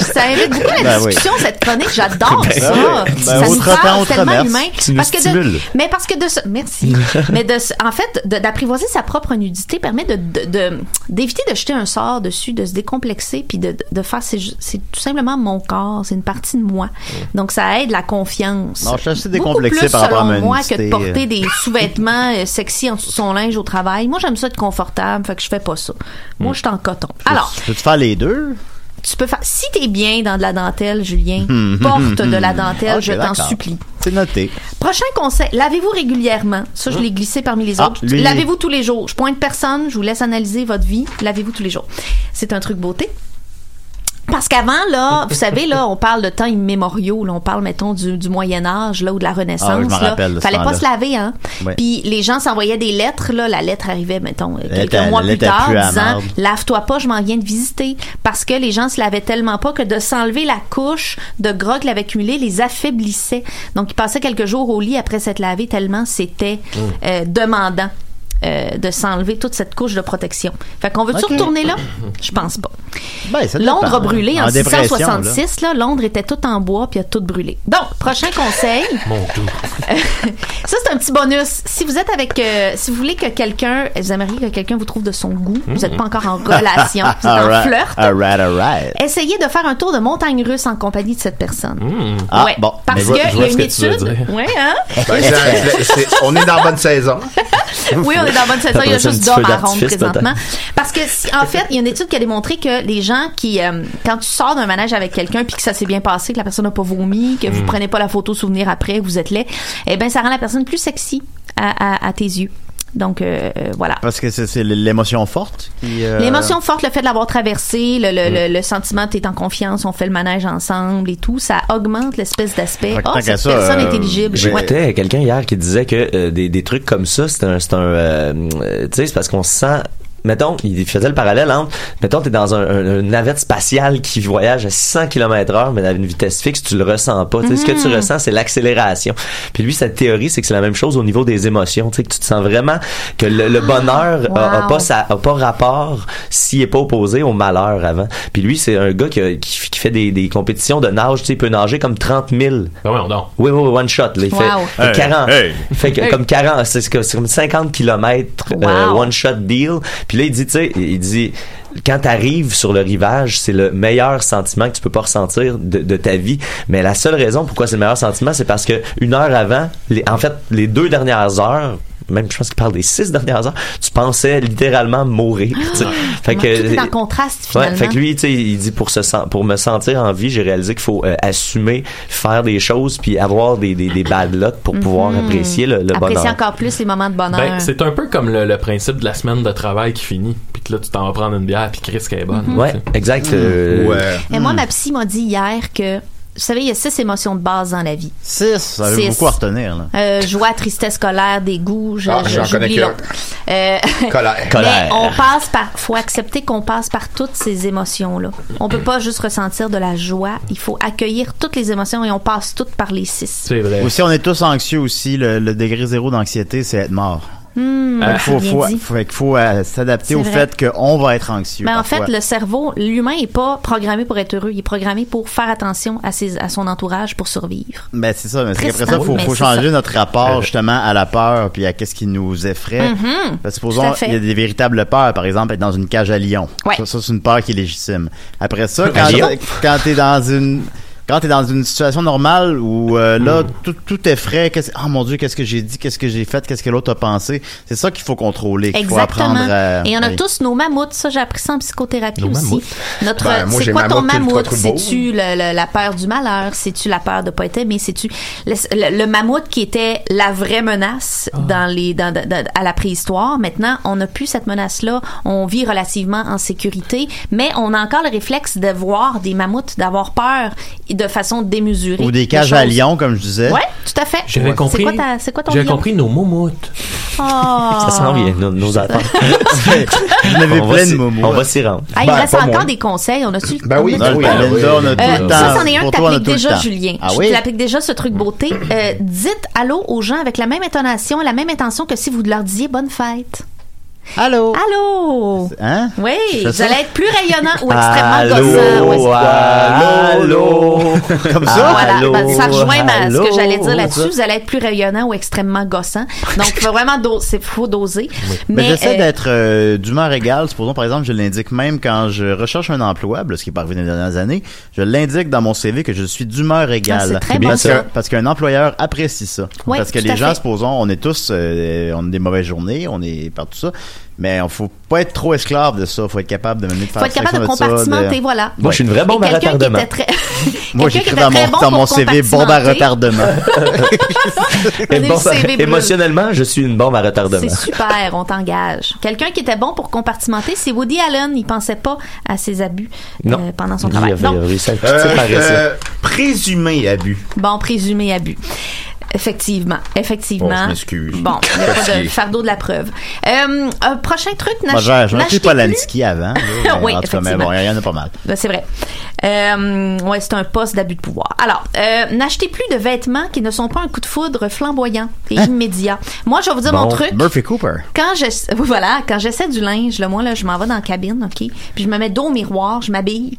Ça invite beaucoup la Ben oui. discussion, cette chronique. J'adore ça. oui. Ben, ça nous parle, tellement humain. Tu nous Parce que de- mais parce que de ce, merci. [laughs] mais de, ce- en fait, d'apprivoiser sa propre nudité permet de, de- de- d'éviter de jeter un sort dessus, de se décomplexer, puis de, de faire, c'est, tout simplement mon corps, c'est une partie de moi. Donc ça aide la confiance. Non, je suis assez décomplexé plus, par rapport à selon ma moi que de porter euh. des [laughs] sous-vêtements euh, sexy en dessous de son linge au travail. Moi, j'aime ça être confortable, fait que je fais pas ça. Moi, je suis en coton. Alors, Peux-tu faire les deux? Tu peux faire. Si t'es bien dans de la dentelle, Julien, [laughs] porte de la dentelle, je t'en supplie. C'est noté. Prochain conseil, lavez-vous régulièrement? Ça, je l'ai glissé parmi les Ah, autres. lui- Lavez-vous tous les jours. Je pointe personne, je vous laisse analyser votre vie. Lavez-vous tous les jours. C'est un truc beauté. Parce qu'avant, là, vous [laughs] savez, là, on parle de temps immémoriaux, là, on parle, mettons, du, du Moyen Âge, là, ou de la Renaissance, Ah oui, là. rappelle Fallait pas se laver, hein. Puis les gens s'envoyaient des lettres, là, la lettre arrivait, mettons, quelques mois plus tard, disant, lave-toi pas, je m'en viens de visiter. Parce que les gens se lavaient tellement pas que de s'enlever la couche de gras qu'il avait accumulé les affaiblissait. Donc, ils passaient quelques jours au lit après s'être lavé tellement c'était Mm. euh, demandant. Euh, de s'enlever toute cette couche de protection. Fait qu'on veut-tu retourner là? [laughs] Je pense pas. Ben, Londres a brûlé en, En dépression, 666. Là. Londres était tout en bois puis a tout brûlé. Donc, prochain conseil. [laughs] Mon doux. [laughs] Ça, c'est un petit bonus. Si vous êtes avec... euh, si vous voulez que quelqu'un... Vous aimeriez que quelqu'un vous trouve de son goût, vous n'êtes pas encore en relation, vous êtes en flirt, essayez de faire un tour de montagne russe en compagnie de cette personne. Ah, ouais, bon. Parce Mais je vois- que je il y a une étude... Ouais, hein? Ben, on est dans la bonne saison [laughs] Oui, on est dans la bonne saison. Il y a juste d'hommes à ronde présentement. Parce que, si- en fait, il y a une étude qui a démontré que les gens qui, euh, quand tu sors d'un manège avec quelqu'un puis que ça s'est bien passé, que la personne n'a pas vomi, que vous prenez pas la photo souvenir après, vous êtes laid, eh ben, ça rend la personne plus sexy à, à- à tes yeux. Donc, euh, euh, voilà. Parce que c'est l'émotion forte qui. euh, L'émotion forte, le fait de l'avoir traversé, le, le, le, le sentiment que t'es en confiance, on fait le manège ensemble et tout, ça augmente l'espèce d'aspect. Oh, cette ça, personne euh, intelligible. J'écoutais quelqu'un hier qui disait que euh, des, des trucs comme ça, c'est un, c'est un tu sais, c'est parce qu'on se sent mettons, il faisait le parallèle entre, mettons, t'es dans un, un- une navette spatiale qui voyage à 600 km heure, mais à une vitesse fixe, tu le ressens pas. Tu sais, Ce que tu Mhm. ressens, c'est l'accélération. Puis lui, sa théorie, c'est que c'est la même chose au niveau des émotions. Tu sais, que tu te sens vraiment que le, le bonheur a, a Wow. pas sa, a pas rapport s'il est pas opposé au malheur avant. Puis lui, c'est un gars qui, a- qui, qui fait des, des compétitions de nage. Tu sais, il peut nager comme 30 000. Ben ouais, non. Oui, oui, oui, one shot. Là, il fait, Wow. fait Hey, 40. hey. Il fait que, Hey. comme 40, c'est comme- c'est comme 50 km Wow. one shot deal. Puis là, il dit, tu sais, il dit, quand t'arrives sur le rivage, c'est le meilleur sentiment que tu peux pas ressentir de, ta vie. Mais la seule raison pourquoi c'est le meilleur sentiment, c'est parce que une heure avant, les, en fait, les deux dernières heures, même je pense qu'il parle des six dernières heures, tu pensais littéralement mourir. tu sais. fait Tout que est en contraste, Ouais, finalement. fait que lui, tu sais, il dit pour se pour me sentir en vie, j'ai réalisé qu'il faut euh, assumer, faire des choses, puis avoir des, des, des bad luck pour pouvoir Mhm. apprécier le, le Apprécier bonheur. encore plus les moments de bonheur. Ben, c'est un peu comme le, le principe de la semaine de travail qui finit. Puis que là, tu t'en vas prendre une bière, puis Chris, qu'elle est bonne. Mhm. Ouais, exact. euh, Et moi, ma psy m'a dit hier que, vous savez, il y a six émotions de base dans la vie. Six, ça avait beaucoup à retenir. Là. Euh, joie, tristesse, colère, dégoût, je, Ah, je- j'en j'oublie connais l'autre. Euh, [laughs] Colère. Mais Colère. on passe par, faut accepter qu'on passe par toutes ces émotions-là. On peut pas juste ressentir de la joie. Il faut accueillir toutes les émotions et on passe toutes par les six. C'est vrai. Aussi, on est tous anxieux aussi. Le, le degré zéro d'anxiété, c'est être mort. Fait qu'il faut, euh, s'adapter au vrai. fait qu'on va être anxieux. Mais en parfois. fait, le cerveau, l'humain est pas programmé pour être heureux. Il est programmé pour faire attention à, ses, à son entourage pour survivre. Ben c'est ça, mais qu'après ça, faut, mais faut changer ça. notre rapport justement à la peur puis à qu'est-ce qui nous effraie. Mhm. Parce que Tout supposons il y a des véritables peurs, par exemple être dans une cage à lion. Ouais. Ça, ça, c'est une peur qui est légitime. Après ça, quand quand t'es dans une quand t'es dans une situation normale où euh, là tout, tout est frais, qu'est-ce- oh mon dieu, qu'est-ce que j'ai dit, qu'est-ce que j'ai fait, qu'est-ce que l'autre a pensé, c'est ça qu'il faut contrôler, qu'il faut Exactement. apprendre à Et on a oui. tous nos mammouths. Ça, j'ai appris ça en psychothérapie Nos aussi. mammouths? Notre, Ben, moi, c'est quoi ton mammouth, C'est-tu le- le- la peur du malheur? C'est-tu la peur de pas être aimé? C'est-tu le, le- le mammouth qui était la vraie menace Ah. dans les, dans, dans- dans- à la préhistoire? Maintenant, on n'a plus cette menace-là. On vit relativement en sécurité, mais on a encore le réflexe de voir des mammouths, d'avoir peur de façon démesurée. ou des de cages à choses. lion comme je disais. Ouais, tout à fait. J'avais compris. C'est quoi, ta- c'est quoi ton J'avais lion? compris nos moumoutes. Oh. Ça s'en vient, nos, nos attentes. Vous en avez On va plein de momos. On va s'y rendre. Ah, il reste encore des conseils. On a-tu? Ben oui, le calendar, on a tout Ça, c'en est un que toi, on a t'appliques tout le déjà. Julien. Ah Je oui? t'applique déjà ce truc beauté. Euh, dites allô aux gens avec la même intonation, la même intention que si vous leur disiez bonne fête. Allô? Allô? Hein? Oui, vous ça? allez être plus rayonnant ou extrêmement Allô, gossant. allô, [laughs] Comme Ah, voilà, allô, ben, ça rejoint ma- ce que j'allais dire là-dessus. ça? Vous allez être plus rayonnant ou extrêmement gossant. Donc, faut vraiment do- c'est faut doser. Mais, j'essaie euh, d'être euh, d'humeur égale. Supposons, par exemple, je l'indique même quand je recherche un emploi, là, ce qui est arrivé dans les dernières années, je l'indique dans mon CV que je suis d'humeur égale. Ah, c'est très bon, parce ça. que- parce qu'un employeur apprécie ça. Ouais, parce que tout les à gens, fait. supposons, on est tous, euh, on a des mauvaises journées, on est par tout ça, mais on faut pas être trop esclave de ça. Faut être capable de mener de faire faut être capable de ça, compartimenter, voilà. Moi, je suis une vraie bombe à retardement. était très- [laughs] Moi, j'écris dans mon, très bon dans mon pour CV bombe à retardement. [laughs] À- émotionnellement, je suis une bombe à retardement. C'est super, on t'engage. Quelqu'un qui était bon pour compartimenter, c'est Woody Allen. Il pensait pas à ses abus euh, pendant son Il travail. il avait réussi à le Euh, ça. euh, présumé abus. bon, présumé abus. Effectivement, effectivement. Oh, je m'excuse. Bon, il n'y a pas de fardeau de la preuve. Euh, un prochain truc, n'achetez écrit plus- Polanski avant. là, [laughs] Oui, en tout cas, bon, il y en a pas mal. Ben, c'est vrai. Euh, ouais, c'est un poste d'abus de pouvoir. Alors, euh, n'achetez plus de vêtements qui ne sont pas un coup de foudre flamboyant et Hein? immédiat. Moi, je vais vous dire mon truc. Murphy Cooper. Quand je, [laughs] voilà, quand j'essaie du linge, là, moi, là, je m'en vais dans la cabine, OK? Puis je me mets dos au miroir, je m'habille.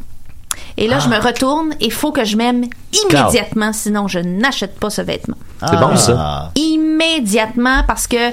Et là, je me retourne et il faut que je m'aime immédiatement, sinon je n'achète pas ce vêtement. C'est bon, ça. Immédiatement, parce que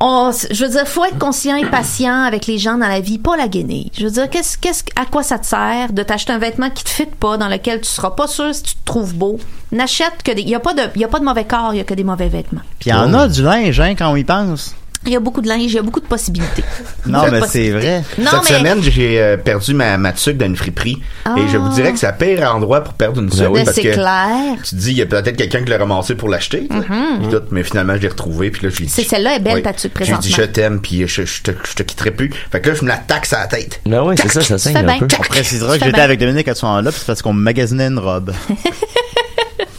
on, je veux dire, faut être conscient et patient avec les gens dans la vie, pas la gainer. Je veux dire, qu'est-ce, qu'est-ce, à quoi ça te sert de t'acheter un vêtement qui te fit pas, dans lequel tu seras pas sûr si tu te trouves beau? N'achète que des, il y a pas de, il y a pas de mauvais corps, il y a que des mauvais vêtements. Puis il y en a du linge, hein, quand on y pense. Il y a beaucoup de linge, il y a beaucoup de possibilités. [laughs] Non, mais c'est vrai. Non, Cette mais- semaine, j'ai euh, perdu ma, ma tuque dans une friperie. Ah. Et je vous dirais que c'est le pire endroit pour perdre une tuque. Ben, parce c'est que clair. Tu te dis, il y a peut-être quelqu'un qui l'a ramassé pour l'acheter. Mhm. Tout, mais finalement, je l'ai retrouvé. Puis là, dit- C'est celle-là est belle, Oui. ta tuque, J'ai dit, présentement. je t'aime, puis je, je te, je te quitterai plus. Fait que là, je me la taxe à la tête. Ben oui, c'est ça, ça saigne un bien. peu. On précisera que j'étais avec Dominique à ce moment-là, puis c'est parce qu'on magasinait une robe. [laughs]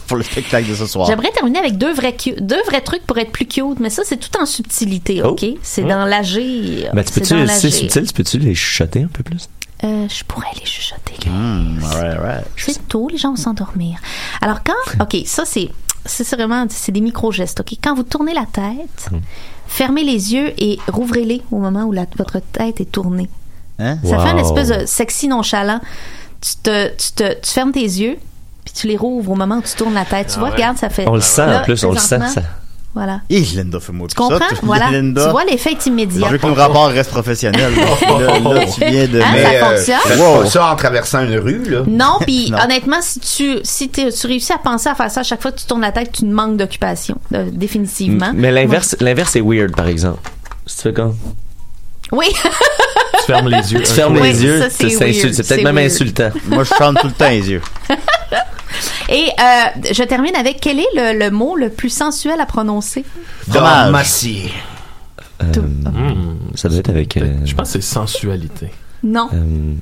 pour le spectacle de ce soir. J'aimerais terminer avec deux vrais, cu- deux vrais trucs pour être plus cute, mais ça, c'est tout en subtilité, Oh. OK? C'est Oh. dans l'agir. Ben, tu C'est peux-tu, c'est subtil, tu peux-tu les chuchoter un peu plus? Euh, je pourrais les chuchoter. Hmm, alright, alright. C'est tôt, les gens vont s'endormir. Alors quand, [laughs] ok, ça c'est, c'est c'est vraiment, c'est des micro gestes. Ok, quand vous tournez la tête, fermez les yeux et rouvrez-les au moment où la- votre tête est tournée. Hein? Ça fait une espèce de sexy nonchalant. Tu te, tu te, tu fermes tes yeux puis tu les rouvres au moment où tu tournes la tête. Tu Ah vois, ouais. regarde, ça fait. On le sent, Là, en plus, on le sent, ça. Voilà. Hé, Linda, fais-moi Tu comprends? ça. voilà. [laughs] Linda. Tu vois, l'effet est immédiat. Je veux que nos rapports restent professionnels. [laughs] là, là, tu viens de Hein, mettre- ça fonctionne? Faites Wow. ça en traversant une rue, là. Non, [laughs] puis honnêtement, si tu si tu réussis à penser à faire ça à chaque fois que tu tournes la tête, tu manques d'occupation, définitivement. Mais l'inverse, l'inverse est weird, par exemple. Si tu fais comme. Oui. Tu fermes les yeux. Tu fermes Oui, les yeux, c'est peut-être même weird. insultant. Moi, je chante tout le temps les yeux. Et euh, je termine avec quel est le, le mot le plus sensuel à prononcer? Massy. Euh, Ça doit être avec. euh, Je pense que c'est sensualité. Non. euh,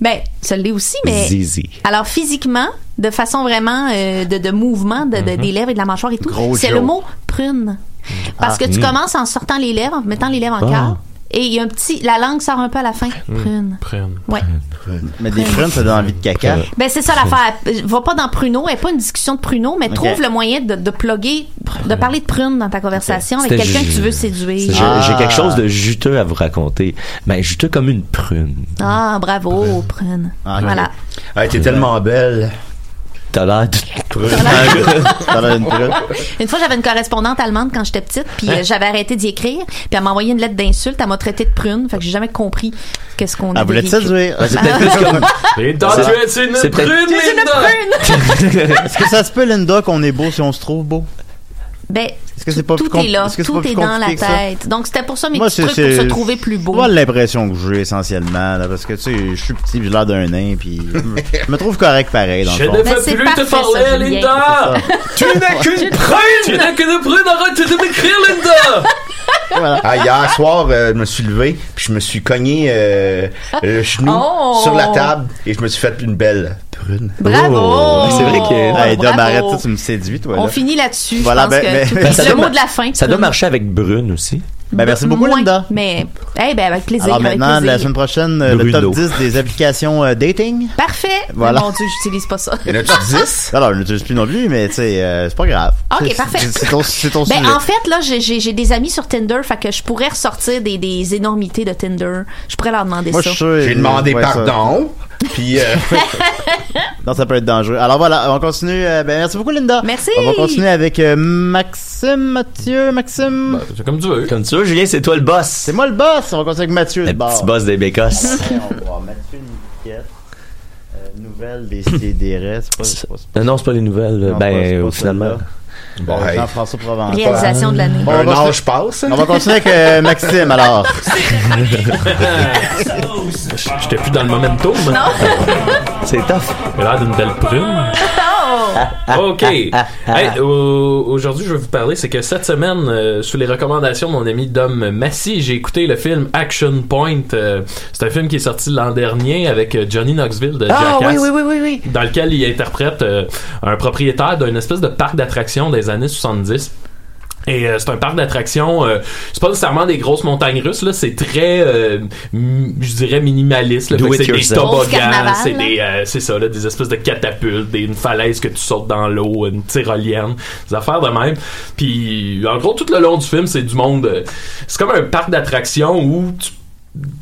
Ben, ça l'est aussi, mais. Zizi. Alors, physiquement, de façon vraiment euh, de, de mouvement de, de- des lèvres et de la mâchoire et tout, Gros c'est le mot prune. Parce Ah. que tu Mm. commences en sortant les lèvres, en mettant les lèvres en Ah. cœur. Et il y a un petit. La langue sort un peu à la fin. Prune. Prenne. Ouais. Mais des prunes, ça donne envie de caca. Ben c'est ça l'affaire. Va pas dans Pruneau, et pas une discussion de Pruneau, mais trouve le moyen de, de plugger, de parler de prune dans ta conversation avec quelqu'un que tu veux séduire. J'ai Ah. j'ai quelque chose de juteux à vous raconter. Ben, juteux comme une prune. Ah, bravo, prune. Ah. Voilà. Ah, t'es tellement belle. T'as l'air [laughs] [laughs] une fois, j'avais une correspondante allemande quand j'étais petite, puis Hein? euh, j'avais arrêté d'y écrire, puis elle m'a envoyé une lettre d'insulte, elle m'a traité de prune, fait que j'ai jamais compris qu'est-ce qu'on Elle avait voulait c'est peut-être plus comme. [laughs] Linda, C'est- tu es- c'est une prune, C'est une Linda! prune! Est-ce que ça se peut, Linda, qu'on est beau si on se trouve beau? Ben, Est-ce que c'est pas tout plus est là, est-ce que c'est tout est dans la tête. Donc, c'était pour ça mes Moi, petits c'est trucs pour se trouver plus beau. C'est pas l'impression que j'ai essentiellement, là, parce que tu sais, je suis petit, puis j'ai l'air d'un nain, puis je me- trouve correct pareil dans Je le fond. ne veux plus parfait, te parler. Linda! [laughs] Tu n'es qu'une [laughs] prune! Tu n'es qu'une prune, arrête de m'écrire, Linda! [laughs] Voilà. Ah, hier soir, euh, je me suis levé, puis je me suis cogné euh, le genou Oh! sur la table, et je me suis fait une belle prune. Bravo! Oh, c'est vrai que- Hey, Dom, arrête ça, tu me séduis, toi, On finit là-dessus. Voilà, je pense ben- que ben- tout- ben, ça le doit mot de la fin. Ça doit marcher avec brune aussi. Ben, merci beaucoup, Moins, Linda. Mais, eh ben, avec plaisir. Alors maintenant, plaisir. la semaine prochaine, le top 10 des applications euh, dating. Parfait. Voilà. Mon Dieu, j'utilise pas ça. Il y en a-tu 10? Alors, je n'utilise plus non plus, mais tu sais, euh, c'est pas grave. Ok, parfait. C'est ton, c'est ton Ben, sujet. en fait, là, j'ai- des amis sur Tinder, fait que je pourrais ressortir des, des énormités de Tinder. Je pourrais leur demander Moi, je ça. suis sûr. J'ai demandé ouais, ça- pardon, puis... euh, [laughs] Non, ça peut être dangereux. Alors voilà, on continue. euh, ben, merci beaucoup, Linda. Merci. On va continuer avec euh, Maxime, Mathieu, Maxime. C'est comme tu veux. Comme tu veux, Julien, c'est toi le boss. C'est moi le boss. On va continuer avec Mathieu. Le petit boss des bécosses. [laughs] On va voir Mathieu Niquette. Euh, nouvelle des CDR. C'est pas, c'est pas, c'est pas- Non, c'est pas les nouvelles. non, ben, pas finalement. celle-là. Bon, Euh, hey, Jean-François Provençal. Réalisation de l'année. On va un continuer- âge passe. On va continuer avec euh, Maxime alors. [laughs] J'étais plus dans le momentum. C'est tough. J'ai l'air d'une belle prune. OK. Hey, Aujourd'hui, je vais vous parler, c'est que cette semaine, euh, sous les recommandations de mon ami Dom Massy, j'ai écouté le film Action Point. Euh, c'est un film qui est sorti l'an dernier avec euh, Johnny Knoxville de Ah Jackass. oui, oui, oui, oui, oui. Dans lequel il interprète euh, un propriétaire d'une espèce de parc d'attractions des années 70. Et euh, c'est un parc d'attractions, euh, c'est pas nécessairement des grosses montagnes russes, là, c'est très, euh, je dirais, minimaliste. Là, Do Fait que it c'est des toboggans, c'est des, euh, c'est ça, là, des espèces de catapultes, des, une falaise que tu sautes dans l'eau, une tyrolienne, des affaires de même. Puis, en gros, tout le long du film, c'est du monde, euh, c'est comme un parc d'attractions où tu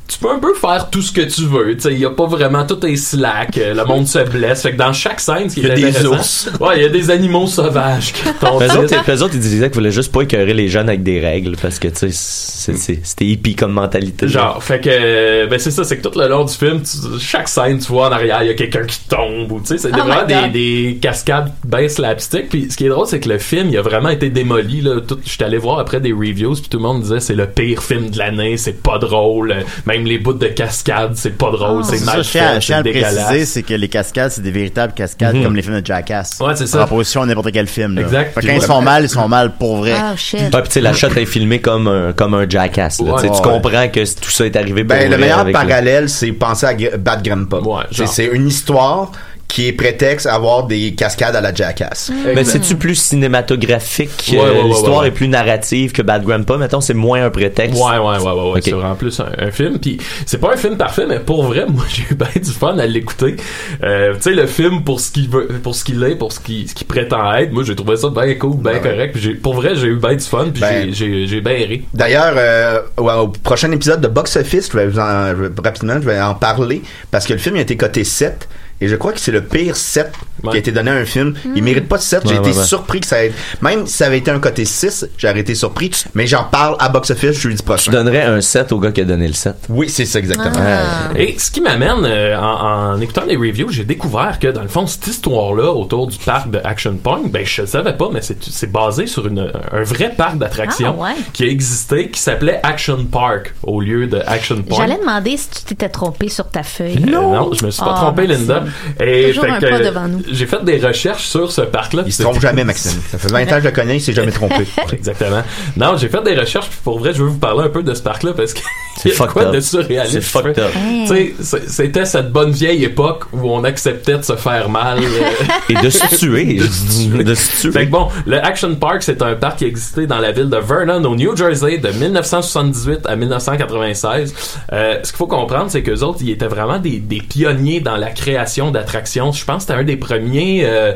tu peux un peu faire tout ce que tu veux. Tu sais, il y a pas vraiment tout est slack. euh, Le monde se blesse. Fait que dans chaque scène, ce qui Il y a des ours. [laughs] Ouais, il y a des animaux sauvages qui [laughs] tombent. Eux autres, eux autres, ils disaient qu'ils voulaient juste pas écœurer les jeunes avec des règles parce que, tu sais, c'était hippie comme mentalité. Genre, fait que, euh, ben c'est ça, c'est que tout le long du film, tu- chaque scène, tu vois en arrière, il y a quelqu'un qui tombe, ou tu sais, c'est Oh vraiment des cascades bien slapstick. Puis ce qui est drôle, c'est que le film, il a vraiment été démoli, là. Tout, j'étais allé voir après des reviews, puis tout le monde disait c'est le pire film de l'année, c'est pas drôle, euh, même les bouts de cascades, c'est pas drôle, c'est C'est mal fait, c'est dégueulasse. c'est que les cascades, c'est des véritables cascades Mhm. comme les films de Jackass. Ouais, c'est ça. En opposition à n'importe quel film. Là. Exact. Quand ils sont mal, ils sont mal pour vrai. Oh shit. Ouais, puis tu sais, la shot est filmée comme un, comme un jackass. là. Ouais, Tu comprends que tout ça est arrivé pour Ben, le meilleur parallèle, c'est penser à Bad Grandpa. C'est une histoire qui est prétexte à avoir des cascades à la Jackass. Mais c'est-tu plus cinématographique? Ouais, euh, ouais, ouais, L'histoire ouais, ouais. est plus narrative que Bad Grandpa. Mettons, c'est moins un prétexte? Ouais, ouais, ouais, ouais, ouais. Ok. C'est vraiment plus un, un film. Puis c'est pas un film parfait, mais pour vrai, [laughs] moi j'ai eu bien du fun à l'écouter. Euh, tu sais, le film pour ce qu'il veut, pour ce qu'il est, pour ce qu'il, ce qu'il prétend être. Moi j'ai trouvé ça bien cool, bien correct. Puis pour vrai, j'ai eu bien du fun. Puis Ben- j'ai, j'ai, j'ai bien ri. D'ailleurs, euh, ouais, au prochain épisode de Box Office, je vais vous en, rapidement, je vais en parler parce que le film a été coté 7 et je crois que c'est le pire 7 qui a été donné à un film. Il mérite pas de 7. J'ai Ouais, été ouais, ouais. surpris que ça ait, même si ça avait été un côté 6, j'aurais été surpris, mais j'en parle à Box Office jeudi Tu prochain. donnerais un 7 au gars qui a donné le 7. Oui, c'est ça exactement. Ah. Et ce qui m'amène, euh, en, en écoutant les reviews, j'ai découvert que dans le fond, cette histoire-là autour du parc de Action Point, ben je savais pas, mais c'est, c'est basé sur une, un vrai parc d'attractions Ah, ouais. qui a existé, qui s'appelait Action Park au lieu de Action Point. J'allais demander si tu t'étais trompé sur ta feuille. Euh, non, je me suis pas Ah, trompé, merci. Linda. Et Toujours fait un que, pas devant nous. J'ai fait des recherches sur ce parc-là. Il se trompe jamais, Maxime. Ça fait 20 ans que je le connais, il s'est jamais trompé. [laughs] Exactement. Non, j'ai fait des recherches, puis pour vrai, je veux vous parler un peu de ce parc-là parce que C'est [laughs] quoi up. de surréaliste. C'est fucked up. Hey. Sais, c'est- c'était cette bonne vieille époque où on acceptait de se faire mal. euh, [laughs] Et de se tuer. de se tuer. Fait que bon, le Action Park, c'est un parc qui existait dans la ville de Vernon, au New Jersey, de 1978 à 1996. Euh, ce qu'il faut comprendre, c'est qu'eux autres, ils étaient vraiment des, des pionniers dans la création d'attractions. Je pense que c'était un des premiers... euh,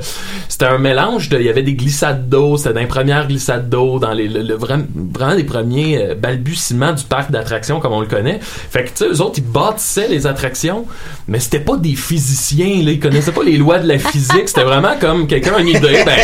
c'était un mélange de... Il y avait des glissades d'eau, c'était dans les premières glissades d'eau, dans les, le, le- vraiment, des premiers euh, balbutiements du parc d'attractions comme on le connaît. Fait que, tu sais, eux autres, ils bâtissaient les attractions, mais c'était pas des physiciens, là. Ils connaissaient pas les lois de la physique. C'était vraiment comme quelqu'un a une idée, ben,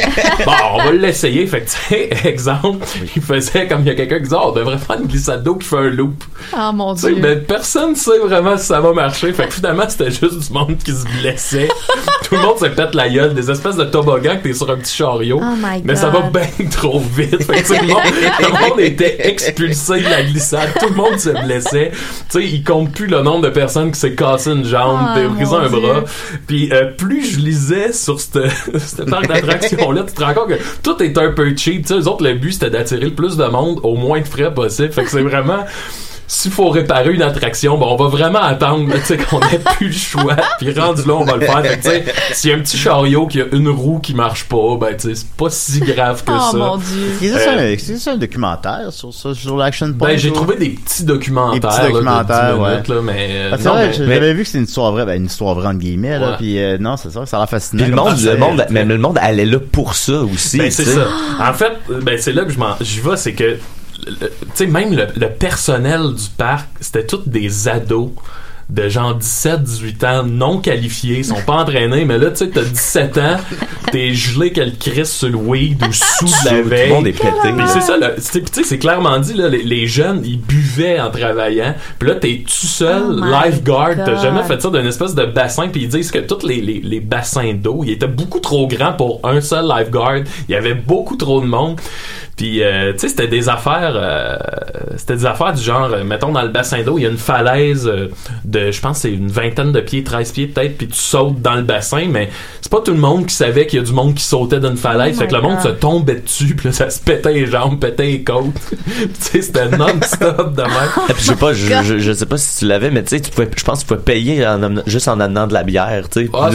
bon, on va l'essayer. Fait que, tu sais, [laughs] exemple, il faisait comme il y a quelqu'un qui disait, oh, on devrait faire une glissade d'eau qui fait un loop. Ah, mon Dieu. ben, personne sait vraiment si ça va marcher. Fait que finalement, c'était juste du monde qui se [laughs] Tout le monde se pète la gueule. Des espèces de toboggans que t'es sur un petit chariot. Oh my mais ça va bien trop vite. Fait que, tu sais, le, monde, le [laughs] monde était expulsé de la glissade. Tout le monde se blessait. Tu sais, il compte plus le nombre de personnes qui s'est cassé une jambe, t'es brisé un Dieu. bras. Puis euh, plus je lisais sur ce cette [laughs] parc d'attractions-là, tu te rends compte que tout est un peu cheap. Tu sais, eux autres, le but, c'était d'attirer le plus de monde au moins de frais possible. Fait que c'est vraiment... S'il faut réparer une attraction, ben on va vraiment attendre là, tu sais, qu'on ait plus le choix. Puis rendu là, on va le faire. Fait que, tu sais, s'il y a un petit chariot qui a une roue qui marche pas, ben tu sais, c'est pas si grave que Oh, ça. mon Dieu. C'est Euh, un, c'est ça un documentaire sur ça, sur l'Action? Ben, j'ai ou- trouvé des petits documentaires. Des petits là, de documentaires, 10 ouais. minutes, là, mais, euh, Ah, c'est non, vrai, mais- j'avais vu que c'est une histoire vraie, ben, une histoire vraie entre guillemets, là, Ouais. puis euh, non, c'est ça, ça a l'air fascinant. Puis le monde, ça, le monde, même le monde allait là pour ça aussi. Ben, c'est ça. En fait, ben, c'est là que je m'en, j'y vais, c'est que, sais, même le, le personnel du parc, c'était tous des ados de genre 17, 18 ans, non qualifiés, ils sont pas entraînés, mais là, tu sais, t'as 17 ans, t'es gelé qu'elle crisse sur le weed ou sous de la Tout veille. le monde est pété. Puis c'est ça, tu sais, c'est clairement dit, là, les, les jeunes, ils buvaient en travaillant. Puis là, t'es tout seul, Oh lifeguard, t'as jamais fait ça d'une espèce de bassin. Puis ils disent que tous les, les, les bassins d'eau, ils étaient beaucoup trop grands pour un seul lifeguard. Il y avait beaucoup trop de monde. Puis, euh, tu sais, c'était des affaires, euh, c'était des affaires du genre, euh, mettons, dans le bassin d'eau, il y a une falaise de, je pense, que c'est une vingtaine de pieds, 13 pieds peut-être, puis tu sautes dans le bassin, mais c'est pas tout le monde qui savait qu'il y a du monde qui sautait d'une falaise. Oh fait que le monde God. se tombait dessus, puis là, ça se pétait les jambes, pétait les côtes. [laughs] tu sais, c'était non-stop de même. [laughs] Ah, puis je sais pas, je, je, je sais pas si tu l'avais, mais tu sais, tu pouvais, je pense que tu pouvais payer en juste en amenant de la bière, tu sais. Ah,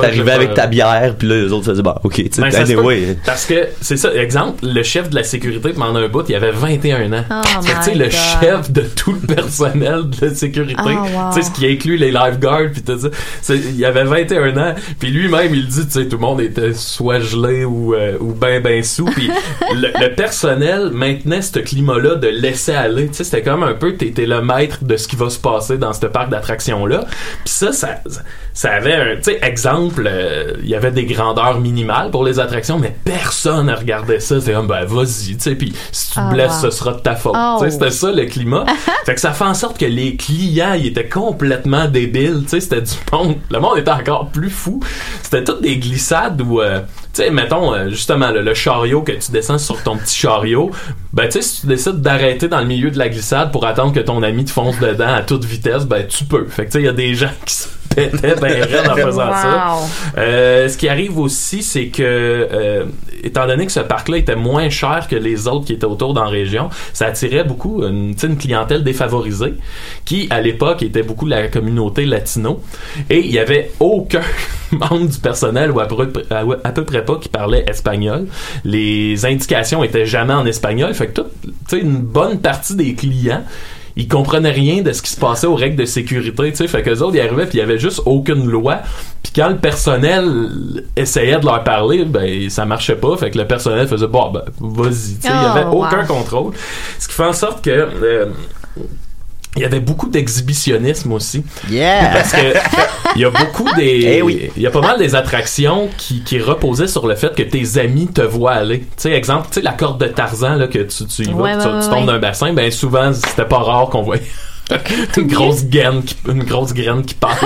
t'arrivais avec ta bière, puis là, les autres faisaient, bah, ok, tu sais, Ben, anyway. Parce que, c'est ça, exemple, le chef de la sécurité pendant un bout, il avait 21 ans. Oh Fait que, tu le God. chef de tout le personnel de la sécurité, Oh, wow. tu sais, ce qui inclut les lifeguards, puis tout ça, il avait 21 ans, puis lui-même, il dit, tu sais, tout le monde était soit gelé ou, euh, ou ben ben sous, puis [laughs] le, le personnel maintenait ce climat-là de laisser aller, tu sais, c'était comme un peu, t'étais le maître de ce qui va se passer dans ce parc d'attractions-là, puis ça, ça, ça avait un, tu sais, exemple, euh, il y avait des grandeurs minimales pour les attractions, mais personne ne regardait ça, c'était comme, ben vas-y, tu sais, puis si tu te Ah, blesses, wow. ce sera de ta faute, Oh. c'était ça le climat. [laughs] fait que ça fait en sorte que les clients, ils étaient complètement débiles, tu sais, c'était du monde, le monde était encore plus fou. C'était toutes des glissades où, euh, tu sais, mettons, euh, justement, le, le chariot que tu descends sur ton petit chariot, ben, tu sais, si tu décides d'arrêter dans le milieu de la glissade pour attendre que ton ami te fonce dedans à toute vitesse, ben, tu peux. Fait que, tu sais, il y a des gens qui se en faisant ça. Euh, ce qui arrive aussi, c'est que, euh, étant donné que ce parc-là était moins cher que les autres qui étaient autour dans la région, ça attirait beaucoup une, clientèle défavorisée qui, à l'époque, était beaucoup la communauté latino. Et il y avait aucun [laughs] membre du personnel ou à peu, à- à peu près pas qui parlait espagnol. Les indications étaient jamais en espagnol. Fait que tout, tu sais, une bonne partie des clients ils comprenaient rien de ce qui se passait aux règles de sécurité, tu sais, fait que autres ils arrivaient puis il y avait juste aucune loi. Puis quand le personnel essayait de leur parler, ben ça marchait pas, fait que le personnel faisait bon ben vas-y, tu sais, il y avait Oh, aucun wow. contrôle. Ce qui fait en sorte que euh, il y avait beaucoup d'exhibitionnisme aussi. Yeah! Parce que il y a beaucoup des. [laughs] Eh oui. Il y a pas mal des attractions qui, qui reposaient sur le fait que tes amis te voient aller. Tu sais, exemple, tu sais, la corde de Tarzan, là, que tu, tu y vas, Ouais, tu, ouais, tu ouais, tombes ouais. d'un bassin, ben souvent, c'était pas rare qu'on voyait. [laughs] une grosse graine qui, une grosse graine qui passe. [laughs]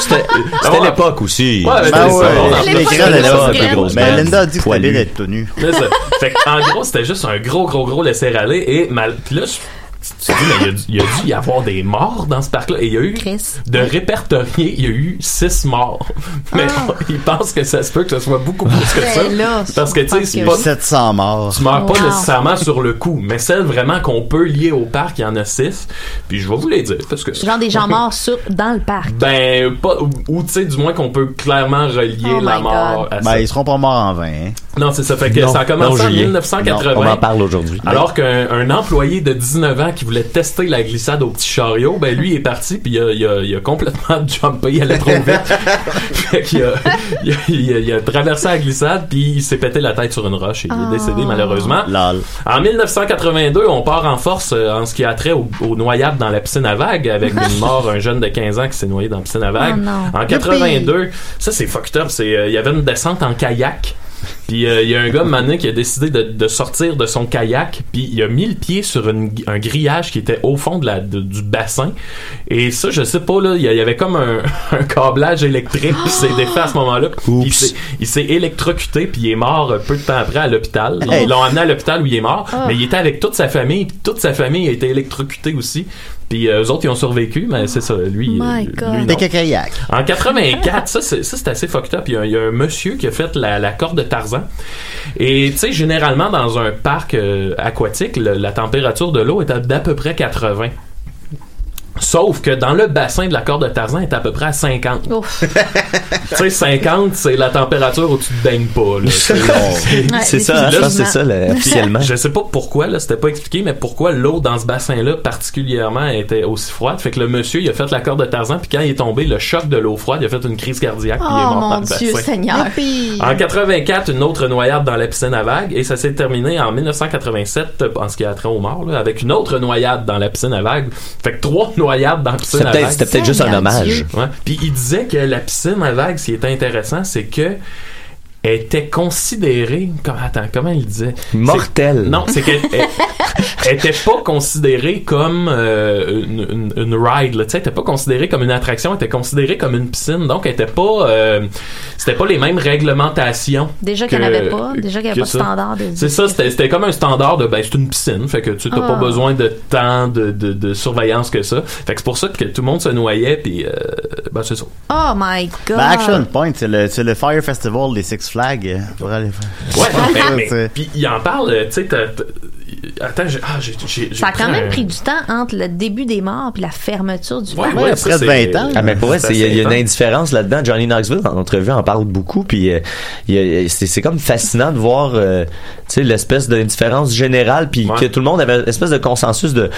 C'était Ouais. l'époque aussi. Ouais, Ben ouais, ça, en les graines, Mais graines. Linda a dit que c'était bien d'être. Fait en gros, c'était juste un gros, gros, gros laisser-aller. Et mal... Puis là, je... tu te dis, mais il y, a dû- y a dû y avoir des morts dans ce parc-là. Et il y a eu, Chris. de répertorier, il y a eu six morts. [laughs] Mais ils pensent que ça se peut que ce soit beaucoup plus que ça. Ben là, Parce que, tu sais, je c'est pense pas... 700 morts. Tu meurs pas Wow. nécessairement sur le coup, mais celles vraiment qu'on peut lier au parc, il y en a six. Puis je vais vous les dire, parce que... Genre des gens [laughs] morts sur, dans le parc. Ben, pas... Ou, tu sais, du moins qu'on peut clairement relier Oh la mort God. à ça. Ben, ils seront pas morts en vain. hein. Non, c'est ça. Fait que Non, ça a commencé en Julien. 1980. On en parle aujourd'hui. Alors qu'un un employé de 19 ans qui voulait tester la glissade au petit chariot, ben lui il est parti puis il a, il a, il a complètement [laughs] jumpé, il allait trop vite. [laughs] fait qu'il a, il a, il a- il a traversé la glissade puis il s'est pété la tête sur une roche et il est décédé malheureusement. Lol. En 1982, on part en force euh, en ce qui a trait aux, aux noyades dans la piscine à vagues avec une [laughs] mort, un jeune de 15 ans qui s'est noyé dans la piscine à vagues. Oh non. en 82, ça c'est fucked up, c'est euh, il y avait une descente en kayak. Puis euh, il y a un gars maintenant qui a décidé de, de sortir de son kayak, puis il a mis le pied sur une- un grillage qui était au fond de la, de- du bassin. Et ça, je sais pas là, il y, avait comme un, [laughs] un câblage électrique qui s'est défait à ce moment-là. Il s'est- électrocuté, puis il est mort euh, peu de temps après à l'hôpital. Ils l'ont amené à l'hôpital où il est mort, Ah. mais il était avec toute sa famille, puis toute sa famille a été électrocutée aussi. Puis euh, eux autres, ils ont survécu, mais c'est ça, lui, My euh, God. lui. En 84, ça c'est ça, c'est assez fucked up. Il y, a, il y a un monsieur qui a fait la, la corde de Tarzan. Et tu sais, généralement dans un parc euh, aquatique, le- la température de l'eau est à d'à peu près 80. Sauf que dans le bassin de la corde de Tarzan est à peu près à 50. Ouf. [laughs] tu sais, 50, c'est la température où tu te baignes pas. là. C'est- [laughs] Ouais, ça, je pense que c'est ça, là, officiellement. je sais pas pourquoi, là, c'était pas expliqué, mais pourquoi l'eau dans ce bassin-là particulièrement était aussi froide. Fait que le monsieur, il a fait la corde de Tarzan, puis quand il est tombé, le choc de l'eau froide, il a fait une crise cardiaque, puis il est Oh mort dans mon le Dieu bassin. Seigneur. En 84, une autre noyade dans la piscine à vagues, et ça s'est terminé en 1987, en ce qui a trait aux morts, là, avec une autre noyade dans la piscine à vagues. Fait que trois noyades dans la piscine C'était à peut-être vagues. c'était peut-être juste un Seigneur hommage. Ouais. Puis il disait que la piscine à vagues, ce qui était intéressant, c'est que elle était considérée comme attends comment il disait? Mortelle. Non c'est qu'elle elle- [laughs] elle était pas considérée comme euh, une, une, une ride là tu sais elle était pas considérée comme une attraction elle était considérée comme une piscine donc elle était pas euh, c'était pas les mêmes réglementations Déjà qu'il n'y en avait pas. Déjà qu'il n'y avait pas de standard de c'est ça, c'était c'était comme un standard de ben c'est une piscine, fait que tu n'as Ah. pas besoin de tant de, de, de surveillance que ça. Fait que c'est pour ça que tout le monde se noyait puis euh, ben c'est ça. Oh my God. Ben, Action Point, c'est le, c'est le Fire Festival des Six Flags. euh, Pour aller. Ouais, [laughs] mais, mais- puis il en parle, euh, tu sais, attends, j'ai ah, j'ai j'ai- j'ai Ça a quand même un- pris du temps entre le début des morts et la fermeture du Ouais, parc. ouais, Ouais, ça, presque c'est- 20 ans. Ah mais pour vrai, il y, a- il y a une indifférence là-dedans. Johnny Knoxville en entrevue en parle beaucoup, puis euh, il y a- c'est c'est comme fascinant de voir, euh, tu sais, l'espèce d'indifférence générale, puis Ouais. que tout le monde avait une espèce de consensus de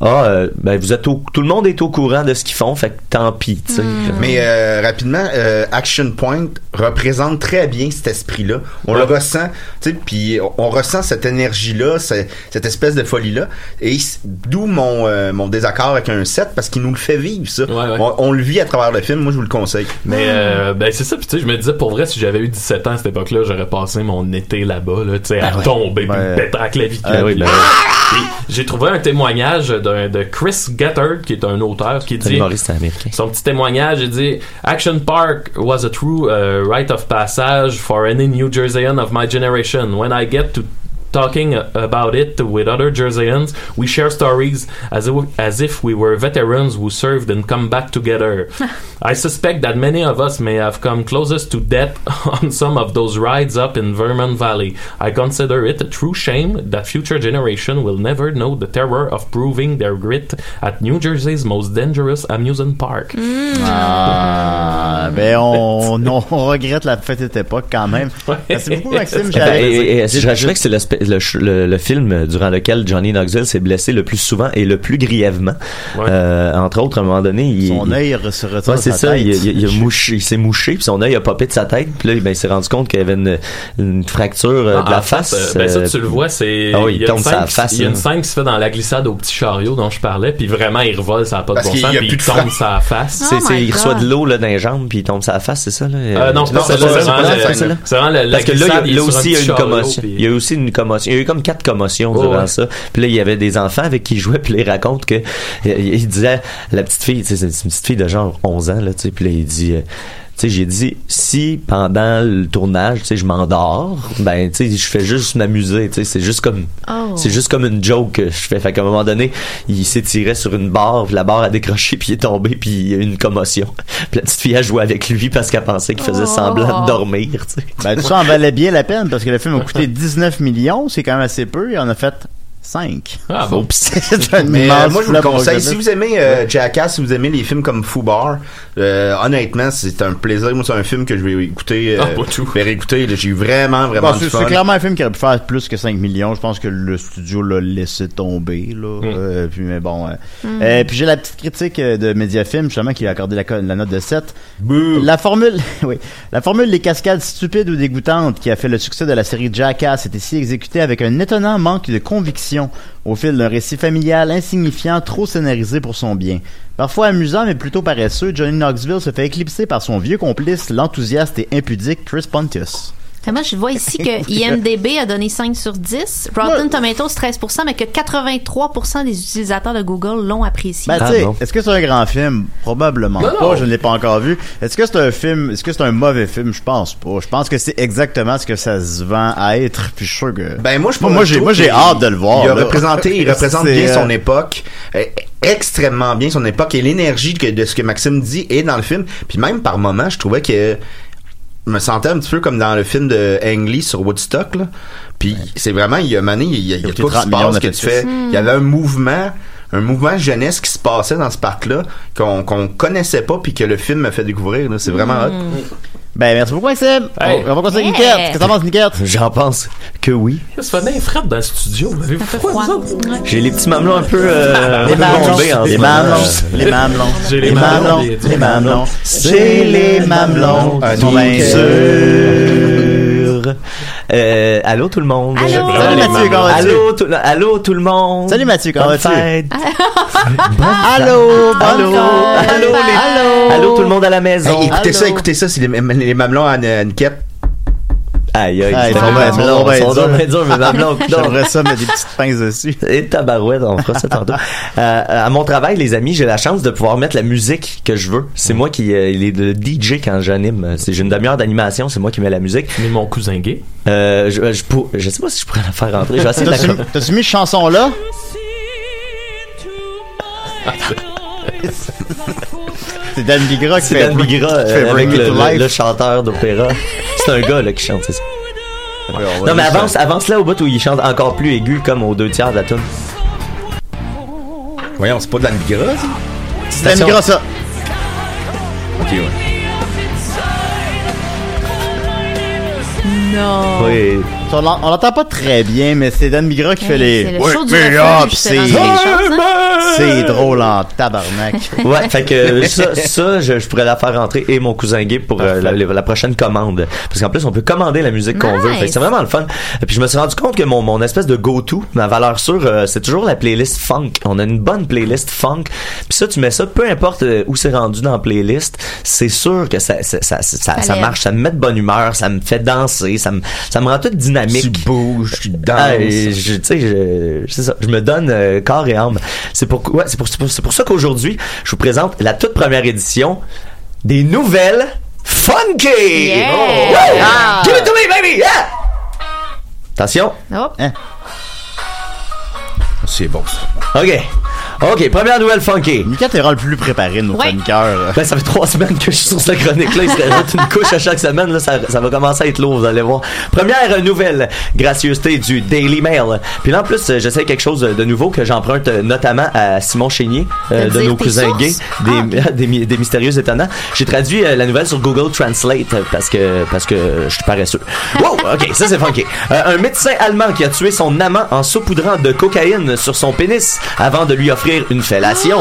ah euh, ben vous êtes au, tout le monde est au courant de ce qu'ils font, fait que tant pis, tu sais. Mais euh, rapidement, euh, Action Point représente très bien cet esprit-là. On le ressent, tu sais, puis on, ressent cette énergie-là, cette espèce de folie-là. Et d'où mon euh, mon désaccord avec un set parce qu'il nous le fait vivre ça. Ouais, ouais. On, on le vit à travers le film. Moi, je vous le conseille. Mais euh, ben c'est ça, puis tu sais, je me disais pour vrai, si j'avais eu 17 ans à cette époque-là, j'aurais passé mon été là-bas, là, tu sais, à ouais. tomber, puis péter la vie. Ah oui, ben J'ai trouvé un témoignage d'un- de Chris Gettard, qui est un auteur, qui dit. Son petit témoignage, il dit Action Park was a true uh, rite of passage for any New Jerseyan of my generation. When I get to talking about it with other Jerseyans. We share stories as if, as if we were veterans who served and come back together. [laughs] I suspect that many of us may have come closest to death [laughs] on some of those rides up in Vermont Valley. I consider it a true shame that future generation will never know the terror of proving their grit at New Jersey's most dangerous amusement park. Ah, [laughs] ben on, on, on regrette la petite époque quand même. Merci beaucoup Maxime. Ben, J'avais- et- et- je rajouterais que c'est le, le, film durant lequel Johnny Knoxville s'est blessé le plus souvent et le plus grièvement. Euh, entre autres, à un moment donné, il, Son il- œil se retire Ouais, de c'est sa ça. tête. Il, il- il a [laughs] mouché, il s'est mouché, puis son œil a popé de sa tête. Puis là, ben, il s'est rendu compte qu'il y avait une, une fracture euh, Ah, de la en fait, face. euh, ben ça, tu le vois, c'est. Ah oui, il il y a tombe une sa scène- face. Il y a une scène qui se fait dans la glissade au petit chariot dont je parlais, puis vraiment, il revole, ça n'a pas de Parce bon sens, puis plus il tombe sa face. C'est, Oh c'est- il reçoit de l'eau là, dans les jambes puis il tombe sa face, c'est ça là? Non, c'est pas Non, ça, c'est c'est pas- vraiment la- Parce que là, là aussi il y a une chariot, commotion. puis- Il y a aussi une commotion. Il y a eu comme quatre commotions Oh, durant ouais. ça. Puis là, il y avait des enfants avec qui il jouait. Puis là, il raconte que il, il disait la petite fille, tu sais, c'est une petite fille de genre 11 ans là, tu sais. Puis là, il dit. euh, sais, j'ai dit, si pendant le tournage, tu sais, je m'endors, ben, tu sais, je fais juste m'amuser, tu sais, c'est juste comme, Oh. c'est juste comme une joke que je fais. Fait qu'à un moment donné, il s'étirait sur une barre, puis la barre a décroché, puis il est tombé, puis il y a eu une commotion. [laughs] Puis la petite fille a joué avec lui parce qu'elle pensait qu'il faisait Oh. semblant de dormir, tu sais. Ben, tout ça en valait [laughs] bien la peine parce que le film a coûté [laughs] 19 millions, c'est quand même assez peu, et on a fait 5. Ah bon. c'est [laughs] un Mais euh, immense moi, je vous le conseille. Si vous aimez euh, Jackass, si vous aimez les films comme Foubar, euh, honnêtement, c'est un plaisir. Moi, c'est un film que je vais écouter. Euh, Ah, pas tout. je vais réécouter. J'ai eu vraiment, vraiment Bon, du c'est fun. c'est clairement un film qui aurait pu faire plus que 5 millions. Je pense que le studio l'a laissé tomber. Là. Euh, puis, mais bon. euh. Mm. Euh, puis j'ai la petite critique de Mediafilm, justement, qui a accordé la, co- la note de 7. La formule, [laughs] oui, la formule des cascades stupides ou dégoûtantes qui a fait le succès de la série Jackass est ici exécutée avec un étonnant manque de conviction au fil d'un récit familial insignifiant, trop scénarisé pour son bien. Parfois amusant mais plutôt paresseux, Johnny Knoxville se fait éclipser par son vieux complice, l'enthousiaste et impudique Chris Pontius. Moi, je vois ici que [laughs] IMDB a donné 5 sur 10, Rotten Tomatoes 13%, mais que 83% des utilisateurs de Google l'ont apprécié. Ben, Ah, tu sais, bon. est-ce que c'est un grand film? Probablement Non, pas, non. je ne l'ai pas encore vu. Est-ce que c'est un film, est-ce que c'est un mauvais film? Je pense pas. Je pense que c'est exactement ce que ça se vend à être, puis je suis sûr que... Ben moi je Moi, j'ai- moi, j'ai hâte de le voir, Il a représenté, il représente bien euh, son époque, euh, extrêmement bien son époque et l'énergie de ce que Maxime dit est dans le film. Puis même par moments, je trouvais que me sentais un petit peu comme dans le film de Ang Lee sur Woodstock là. Puis c'est vraiment il y a mané, il y a, il y a tout qui 30 se passe que tu fais. Il y avait un mouvement un mouvement jeunesse qui se passait dans ce parc-là qu'on qu'on connaissait pas puis que le film m'a fait découvrir. là. C'est vraiment hot. Ben, merci beaucoup, Maxime. Hey. On, on va continuer avec. Niquette. Qu'est-ce que t'en penses, Niquette? J'en pense que oui. Ça fait bien frette dans le studio. J'ai les petits mamelons un peu, euh, Les mamelons. Les mamelons. Les mamelons. J'ai les Les mamelons, mamelons. les- Les mamelons. C'est les mamelons. Euh, allô tout le monde. Allô. Salut, Mathieu, comment vas-tu? Allô tout, allô tout le monde. Salut, Mathieu, comment Bonne vas-tu? [laughs] fête. Allô, Allô, allô, Allô. Allô tout le monde à la maison. Hey, écoutez ça, Allô. écoutez ça, c'est les, les mamelons à, à Aïe, aïe, Ah, ils sont bien durs, sont bien durs. durs, mes mamelons. [laughs] J'aimerais ça mettre des petites pinces dessus. Et tabarouette, on fera ça tantôt. Euh, à mon travail, les amis, j'ai la chance de pouvoir mettre la musique que je veux. C'est moi qui euh, il est le DJ quand j'anime. C'est j'ai une demi-heure d'animation, c'est moi qui mets la musique. Mais mon cousin gay? Euh, je, je, pour- je sais pas si je pourrais la faire rentrer. Je vais essayer de la T'as-tu t'as-tu mis cette chanson-là? [laughs] C'est Dan Bigra qui C'est fait Dan Bigra qui euh, fait avec le, chanteur d'opéra. C'est un gars là qui chante, c'est ça. Ouais, Non mais avance, avance là au bout où il chante encore plus aigu comme aux deux tiers de la tune. Voyons, c'est pas de la Bigra, ça? C'est Dan Bigra, ça. Ok, ouais. Non. Oui. On l'en- on l'entend pas très bien, mais c'est Dan Bigra qui fait les. C'est le Ouais, show du c'est drôle en tabarnak. [laughs] Ouais, fait que ça, ça je, je pourrais la faire rentrer et mon cousin gay pour euh, la, la prochaine commande. Parce qu'en plus, on peut commander la musique qu'on Nice. veut. Fait que c'est vraiment le fun. Et puis je me suis rendu compte que mon, mon espèce de go-to, ma valeur sûre, euh, c'est toujours la playlist funk. On a une bonne playlist funk. Puis ça, tu mets ça, peu importe euh, où c'est rendu dans la playlist, c'est sûr que ça, ça, ça, ça, ça, Ça lève. marche. Ça me met de bonne humeur, ça me fait danser, ça me, ça me rend tout dynamique. Tu bouges, tu danses. Ah, je- tu sais, je, c'est ça, je me donne euh, corps et âme. C'est pour, ouais, c'est pour, c'est pour, ça qu'aujourd'hui, je vous présente la toute première édition des nouvelles funky. Yeah. Ouais. Ah. Give it to me, baby. Yeah. Attention. Hein? C'est bon, ça. OK. OK, première nouvelle funky. Mika, t'es le plus préparé de nos Ouais. chroniqueurs. Ben, ça fait trois [laughs] semaines que je suis sur cette chronique-là. Il se rajoute une couche à chaque semaine. Là, ça, ça va commencer à être lourd, vous allez voir. Première nouvelle, gracieuseté du Daily Mail. Puis là, en plus, j'essaie quelque chose de nouveau que j'emprunte notamment à Simon Chénier, euh, De nos cousins sources? gays, des, [laughs] mi- des mystérieux étonnants. J'ai traduit euh, la nouvelle sur Google Translate parce que, parce que je suis paresseux. [laughs] Wow, OK, ça c'est funky. Euh, un médecin allemand qui a tué son amant en saupoudrant de cocaïne sur son pénis avant de lui offrir une fellation.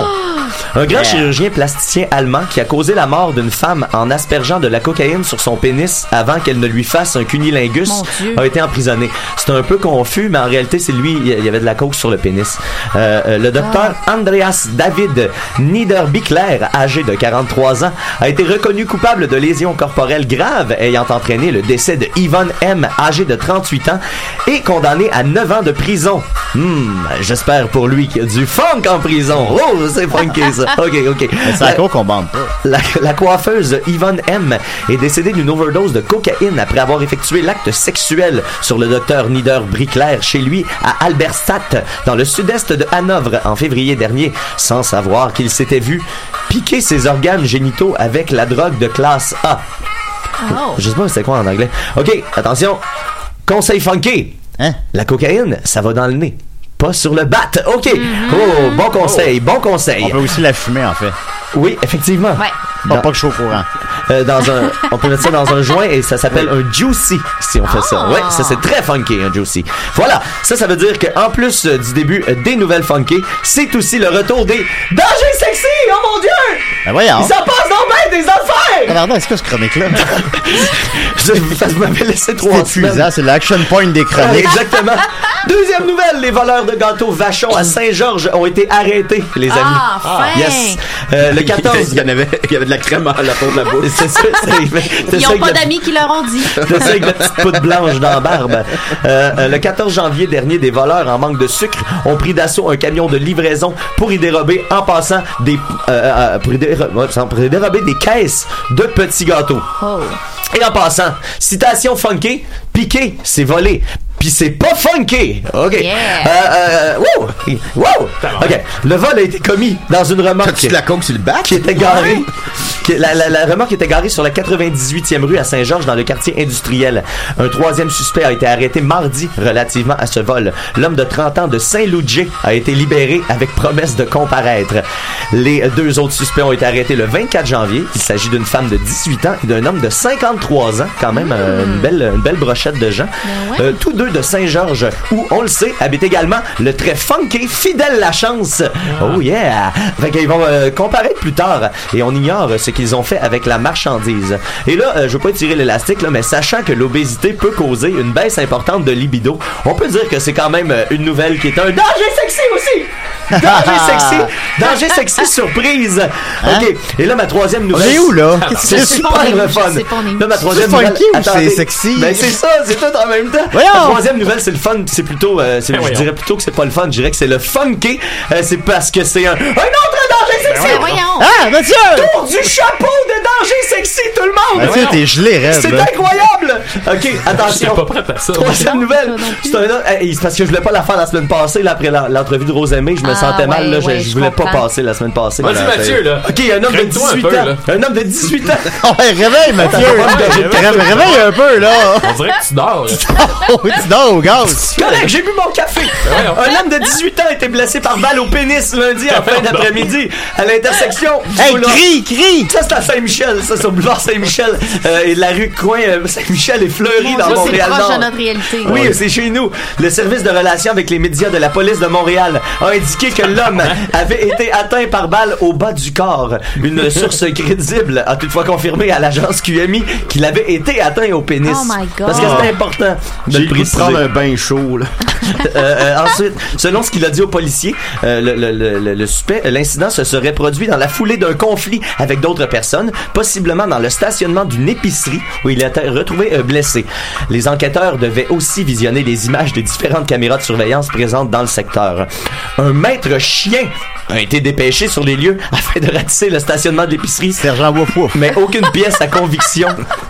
Un grand Yeah. chirurgien plasticien allemand qui a causé la mort d'une femme en aspergeant de la cocaïne sur son pénis avant qu'elle ne lui fasse un cunilingus a été emprisonné. C'est un peu confus, mais en réalité, c'est lui, il y avait de la coke sur le pénis. Euh, euh, le docteur Andreas David Niederbickler, âgé de 43 ans, a été reconnu coupable de lésions corporelles graves ayant entraîné le décès de Yvonne M, âgé de 38 ans, et condamné à 9 ans de prison. Hmm, j'espère pour lui qu'il y a du funk en prison. Oh, c'est funky ça. [laughs] Ok, ok. Mais c'est à quoi qu'on bande pas. La, la coiffeuse Yvonne M est décédée d'une overdose de cocaïne après avoir effectué l'acte sexuel sur le docteur Nieder Brickler chez lui à Alberstadt, dans le sud-est de Hanovre, en février dernier, sans savoir qu'il s'était vu piquer ses organes génitaux avec la drogue de classe A. Oh. Je sais pas c'est quoi en anglais. Ok, attention. Conseil funky. Hein? La cocaïne, ça va dans le nez. Pas sur le bat. OK. Oh, bon conseil, bon conseil. On peut aussi la fumer, en fait. Oui, effectivement. Ouais. Pas, Dans- pas que je suis au courant. euh, dans un, on peut mettre ça dans un joint et ça s'appelle un juicy si on fait ça. Ah. Ouais, ça c'est très funky un juicy. Voilà, ça ça veut dire que en plus euh, du début euh, des nouvelles funky, c'est aussi le retour des dangers sexy. Oh mon dieu, Ben voyons. il s'en passe dans le des affaires. Regardez, est-ce que ce chronique-là? [laughs] Je, vous m'avez laissé trois C'est épuisant, c'est l'action point des chroniques. Exactement. Deuxième nouvelle, les voleurs de gâteaux Vachon à Saint-Georges ont été arrêtés, les amis. Ah, fin. Yes. Le [laughs] 14. Il y en avait, il y avait de la crème à la peau de la bouche. C'est ça, c'est- c'est Ils ça ont avec pas d'amis qui leur ont dit. C'est ça avec la petite poudre blanche dans la barbe. Euh, euh, le 14 janvier dernier, des voleurs en manque de sucre ont pris d'assaut un camion de livraison pour y dérober en passant des euh, euh, pour, y déro- ouais, pour y dérober des caisses de petits gâteaux. Oh. Et en passant, citation funky, piqué, c'est volé. Puis c'est pas funky. OK. Yeah. Euh, euh, wow! Wow! OK. Le vol a été commis dans une remorque T'as-tu de la coke sur le bac? qui était garée. qui- la, la- la remorque était garée sur la 98e rue à Saint-Georges dans le quartier industriel. Un troisième suspect a été arrêté mardi relativement à ce vol. L'homme de 30 ans de Saint-Loudjé a été libéré avec promesse de comparaître. Les deux autres suspects ont été arrêtés le 24 janvier. Il s'agit d'une femme de 18 ans et d'un homme de 53 ans. Quand même euh, une, belle, une belle brochette de gens. Ben ouais. Euh, tous deux de Saint-Georges, où, on le sait, habite également le très funky Fidèle Lachance. Oh yeah! Fait qu'ils vont euh, comparaître plus tard et on ignore ce qu'ils ont fait avec la marchandise. Et là, euh, je veux pas tirer l'élastique, mais sachant que l'obésité peut causer une baisse importante de libido, on peut dire que c'est quand même euh, une nouvelle qui est un danger sexy! Danger sexy! Danger sexy [laughs] surprise! Ok, et là, ma troisième nouvelle. est où, là? C'est super le fun. Là, ma troisième C'est nouvelle. funky ou Attendez. c'est sexy? Ben, c'est ça, c'est tout en même temps. Voyons! La troisième nouvelle, c'est le fun. C'est plutôt, euh, c'est- Ben je voyons. dirais plutôt que c'est pas le fun. Je dirais que c'est le funky. Euh, c'est parce que c'est un, un autre danger Ben voyons. Ah, Mathieu! Tour du chapeau de danger sexy, tout le monde. Mathieu, t'es gelé, raide, C'est incroyable. Ok, [laughs] attention. pas prête à ça. Troisième nouvelle, c'est un autre- hey, c'est parce que je voulais pas la faire la semaine passée, là, après l'entrevue de Rosemée, je me Ah, sentais mal, là, je- ouais, je, je voulais pas passer la semaine passée. Vas-y, Mathieu, là. Ok, un homme de Traîne-toi un 18 peu, ans. Un homme de 18 ans. [laughs] Ouais, réveille, Mathieu! réveille. Un peu, là! On dirait que tu dors. là. [laughs] Oh, tu dors au gaz! Correct, j'ai bu mon café. voyons. Un homme de 18 ans a été blessé par balle au pénis lundi en fin d'après-midi à l'intersection. Hey, crie, crie! Ça, c'est à Saint-Michel, ça, sur le boulevard Saint-Michel euh, et la rue Coin euh, Saint-Michel et Fleury dans Ça, c'est de notre réalité. Oui, c'est chez nous. Le service de relations avec les médias de la police de Montréal a indiqué que l'homme [laughs] avait été atteint par balle au bas du corps. Une source crédible a toutefois confirmé à l'agence QMI qu'il avait été atteint au pénis. Oh my God. Parce que c'est important de J'ai le préciser. prendre un bain chaud, là. Euh, euh, ensuite, selon ce qu'il a dit aux policiers, euh, le, le- le- le- le suspect, l'incident se serait produit dans la foulée d'un conflit avec d'autres personnes, possiblement dans le stationnement d'une épicerie où il a été retrouvé euh, blessé. Les enquêteurs devaient aussi visionner les images des différentes caméras de surveillance présentes dans le secteur. Un maître chien a été dépêché sur les lieux afin de ratisser le stationnement de l'épicerie. Sergent Wouf. Mais aucune pièce à conviction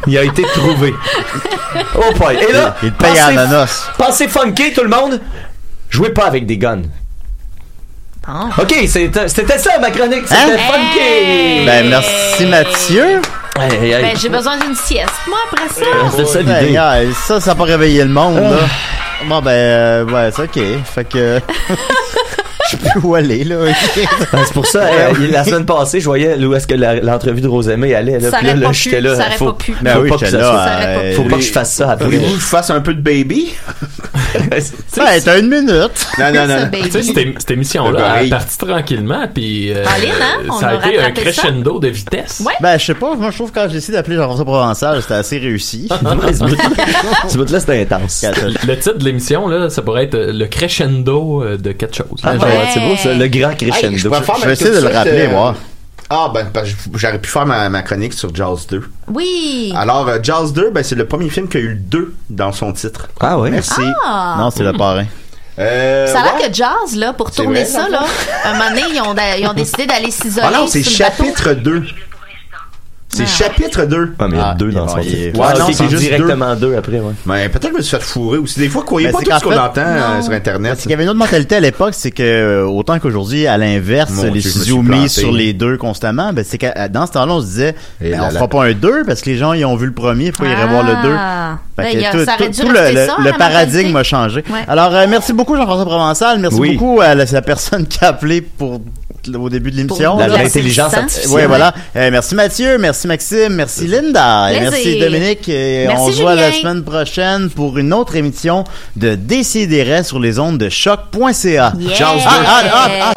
n'y a été trouvée. Oh boy. Et là, Il paye pensez- en ananas. Pensez funky, tout le monde? Jouez pas avec des guns. Ok, c'était ça ma chronique, c'était Hein? funky! Ben, merci Mathieu. Ben, j'ai besoin d'une sieste. Moi, après ça. C'est ça Ben, l'idée. gars, ça, ça n'a pas réveillé le monde, là. Bon, ben, euh, ouais, c'est ok. Fait que. [laughs] [laughs] Je sais plus où aller, là. Ben, c'est pour ça, euh, la semaine passée, je voyais où est-ce que l'entrevue de Rosemée allait. Là, puis là, là, pas j'étais là. ça faut, pas pu. Ben faut oui, pas que ça là, euh, faut pas que je fasse ça après. Voulez-vous que je fasse un peu de baby? [laughs] Ben, t'as une minute. Non, non, non. Tu sais, cette, émission-là, Le elle est partie tranquillement, puis euh, hein? Ça a été un ça. crescendo de vitesse. Ouais. Ben, je sais pas. Moi, je trouve que quand j'ai essayé d'appeler Jean-François Provençal, c'était assez réussi. [laughs] Ouais, ce bout- ce bout-là, c'était intense. Le titre de l'émission, là, ça pourrait être euh, le crescendo euh, de quelque chose. Ah, Ouais. Ouais, c'est beau ça, le grand crescendo. Hey, je Je vais essayer de le suite, rappeler, euh, moi. Ah, ben, j'aurais pu faire ma, ma chronique sur Jaws 2. Oui. Alors, euh, Jaws 2, ben, c'est le premier film qui a eu le 2 dans son titre. Ah ouais. Merci. Ah. Non, c'est le parrain. Euh, Ça a l'air ouais. que Jazz, là, pour tourner vrai, ça, là, un moment donné, ils ont, ils ont décidé d'aller s'isoler. Ah non, c'est chapitre 2. C'est Ah. chapitre 2. Ouais, mais il y a Ah, deux dans il titre. Ouais, non, c'est juste directement deux après, ouais. Ben, peut-être que je me suis fait fourrer aussi. Des fois, croyez Mais pas c'est tout ce qu'on entend euh, sur Internet. Parce qu'il y avait une autre mentalité à l'époque, c'est que euh, autant qu'aujourd'hui, à l'inverse, les studios mis sur les deux constamment, ben c'est que dans ce temps-là, on se disait, ben, on fera pas un 2 parce que les gens ils ont vu le premier, pourquoi ils iraient voir le 2 Ah. Ben, il tout, le, paradigme a changé. Ouais. Alors, euh, merci beaucoup Jean-François Provençal. Merci beaucoup à la personne qui a appelé pour au début de l'émission. L'intelligence artificielle. Ouais, voilà. Euh, merci Mathieu, merci Maxime, merci Linda, et merci Dominique. Et Merci, on se voit la semaine prochaine pour une autre émission de Décideret sur les ondes de choc.ca. Yeah. Ah, ah, ah, ah,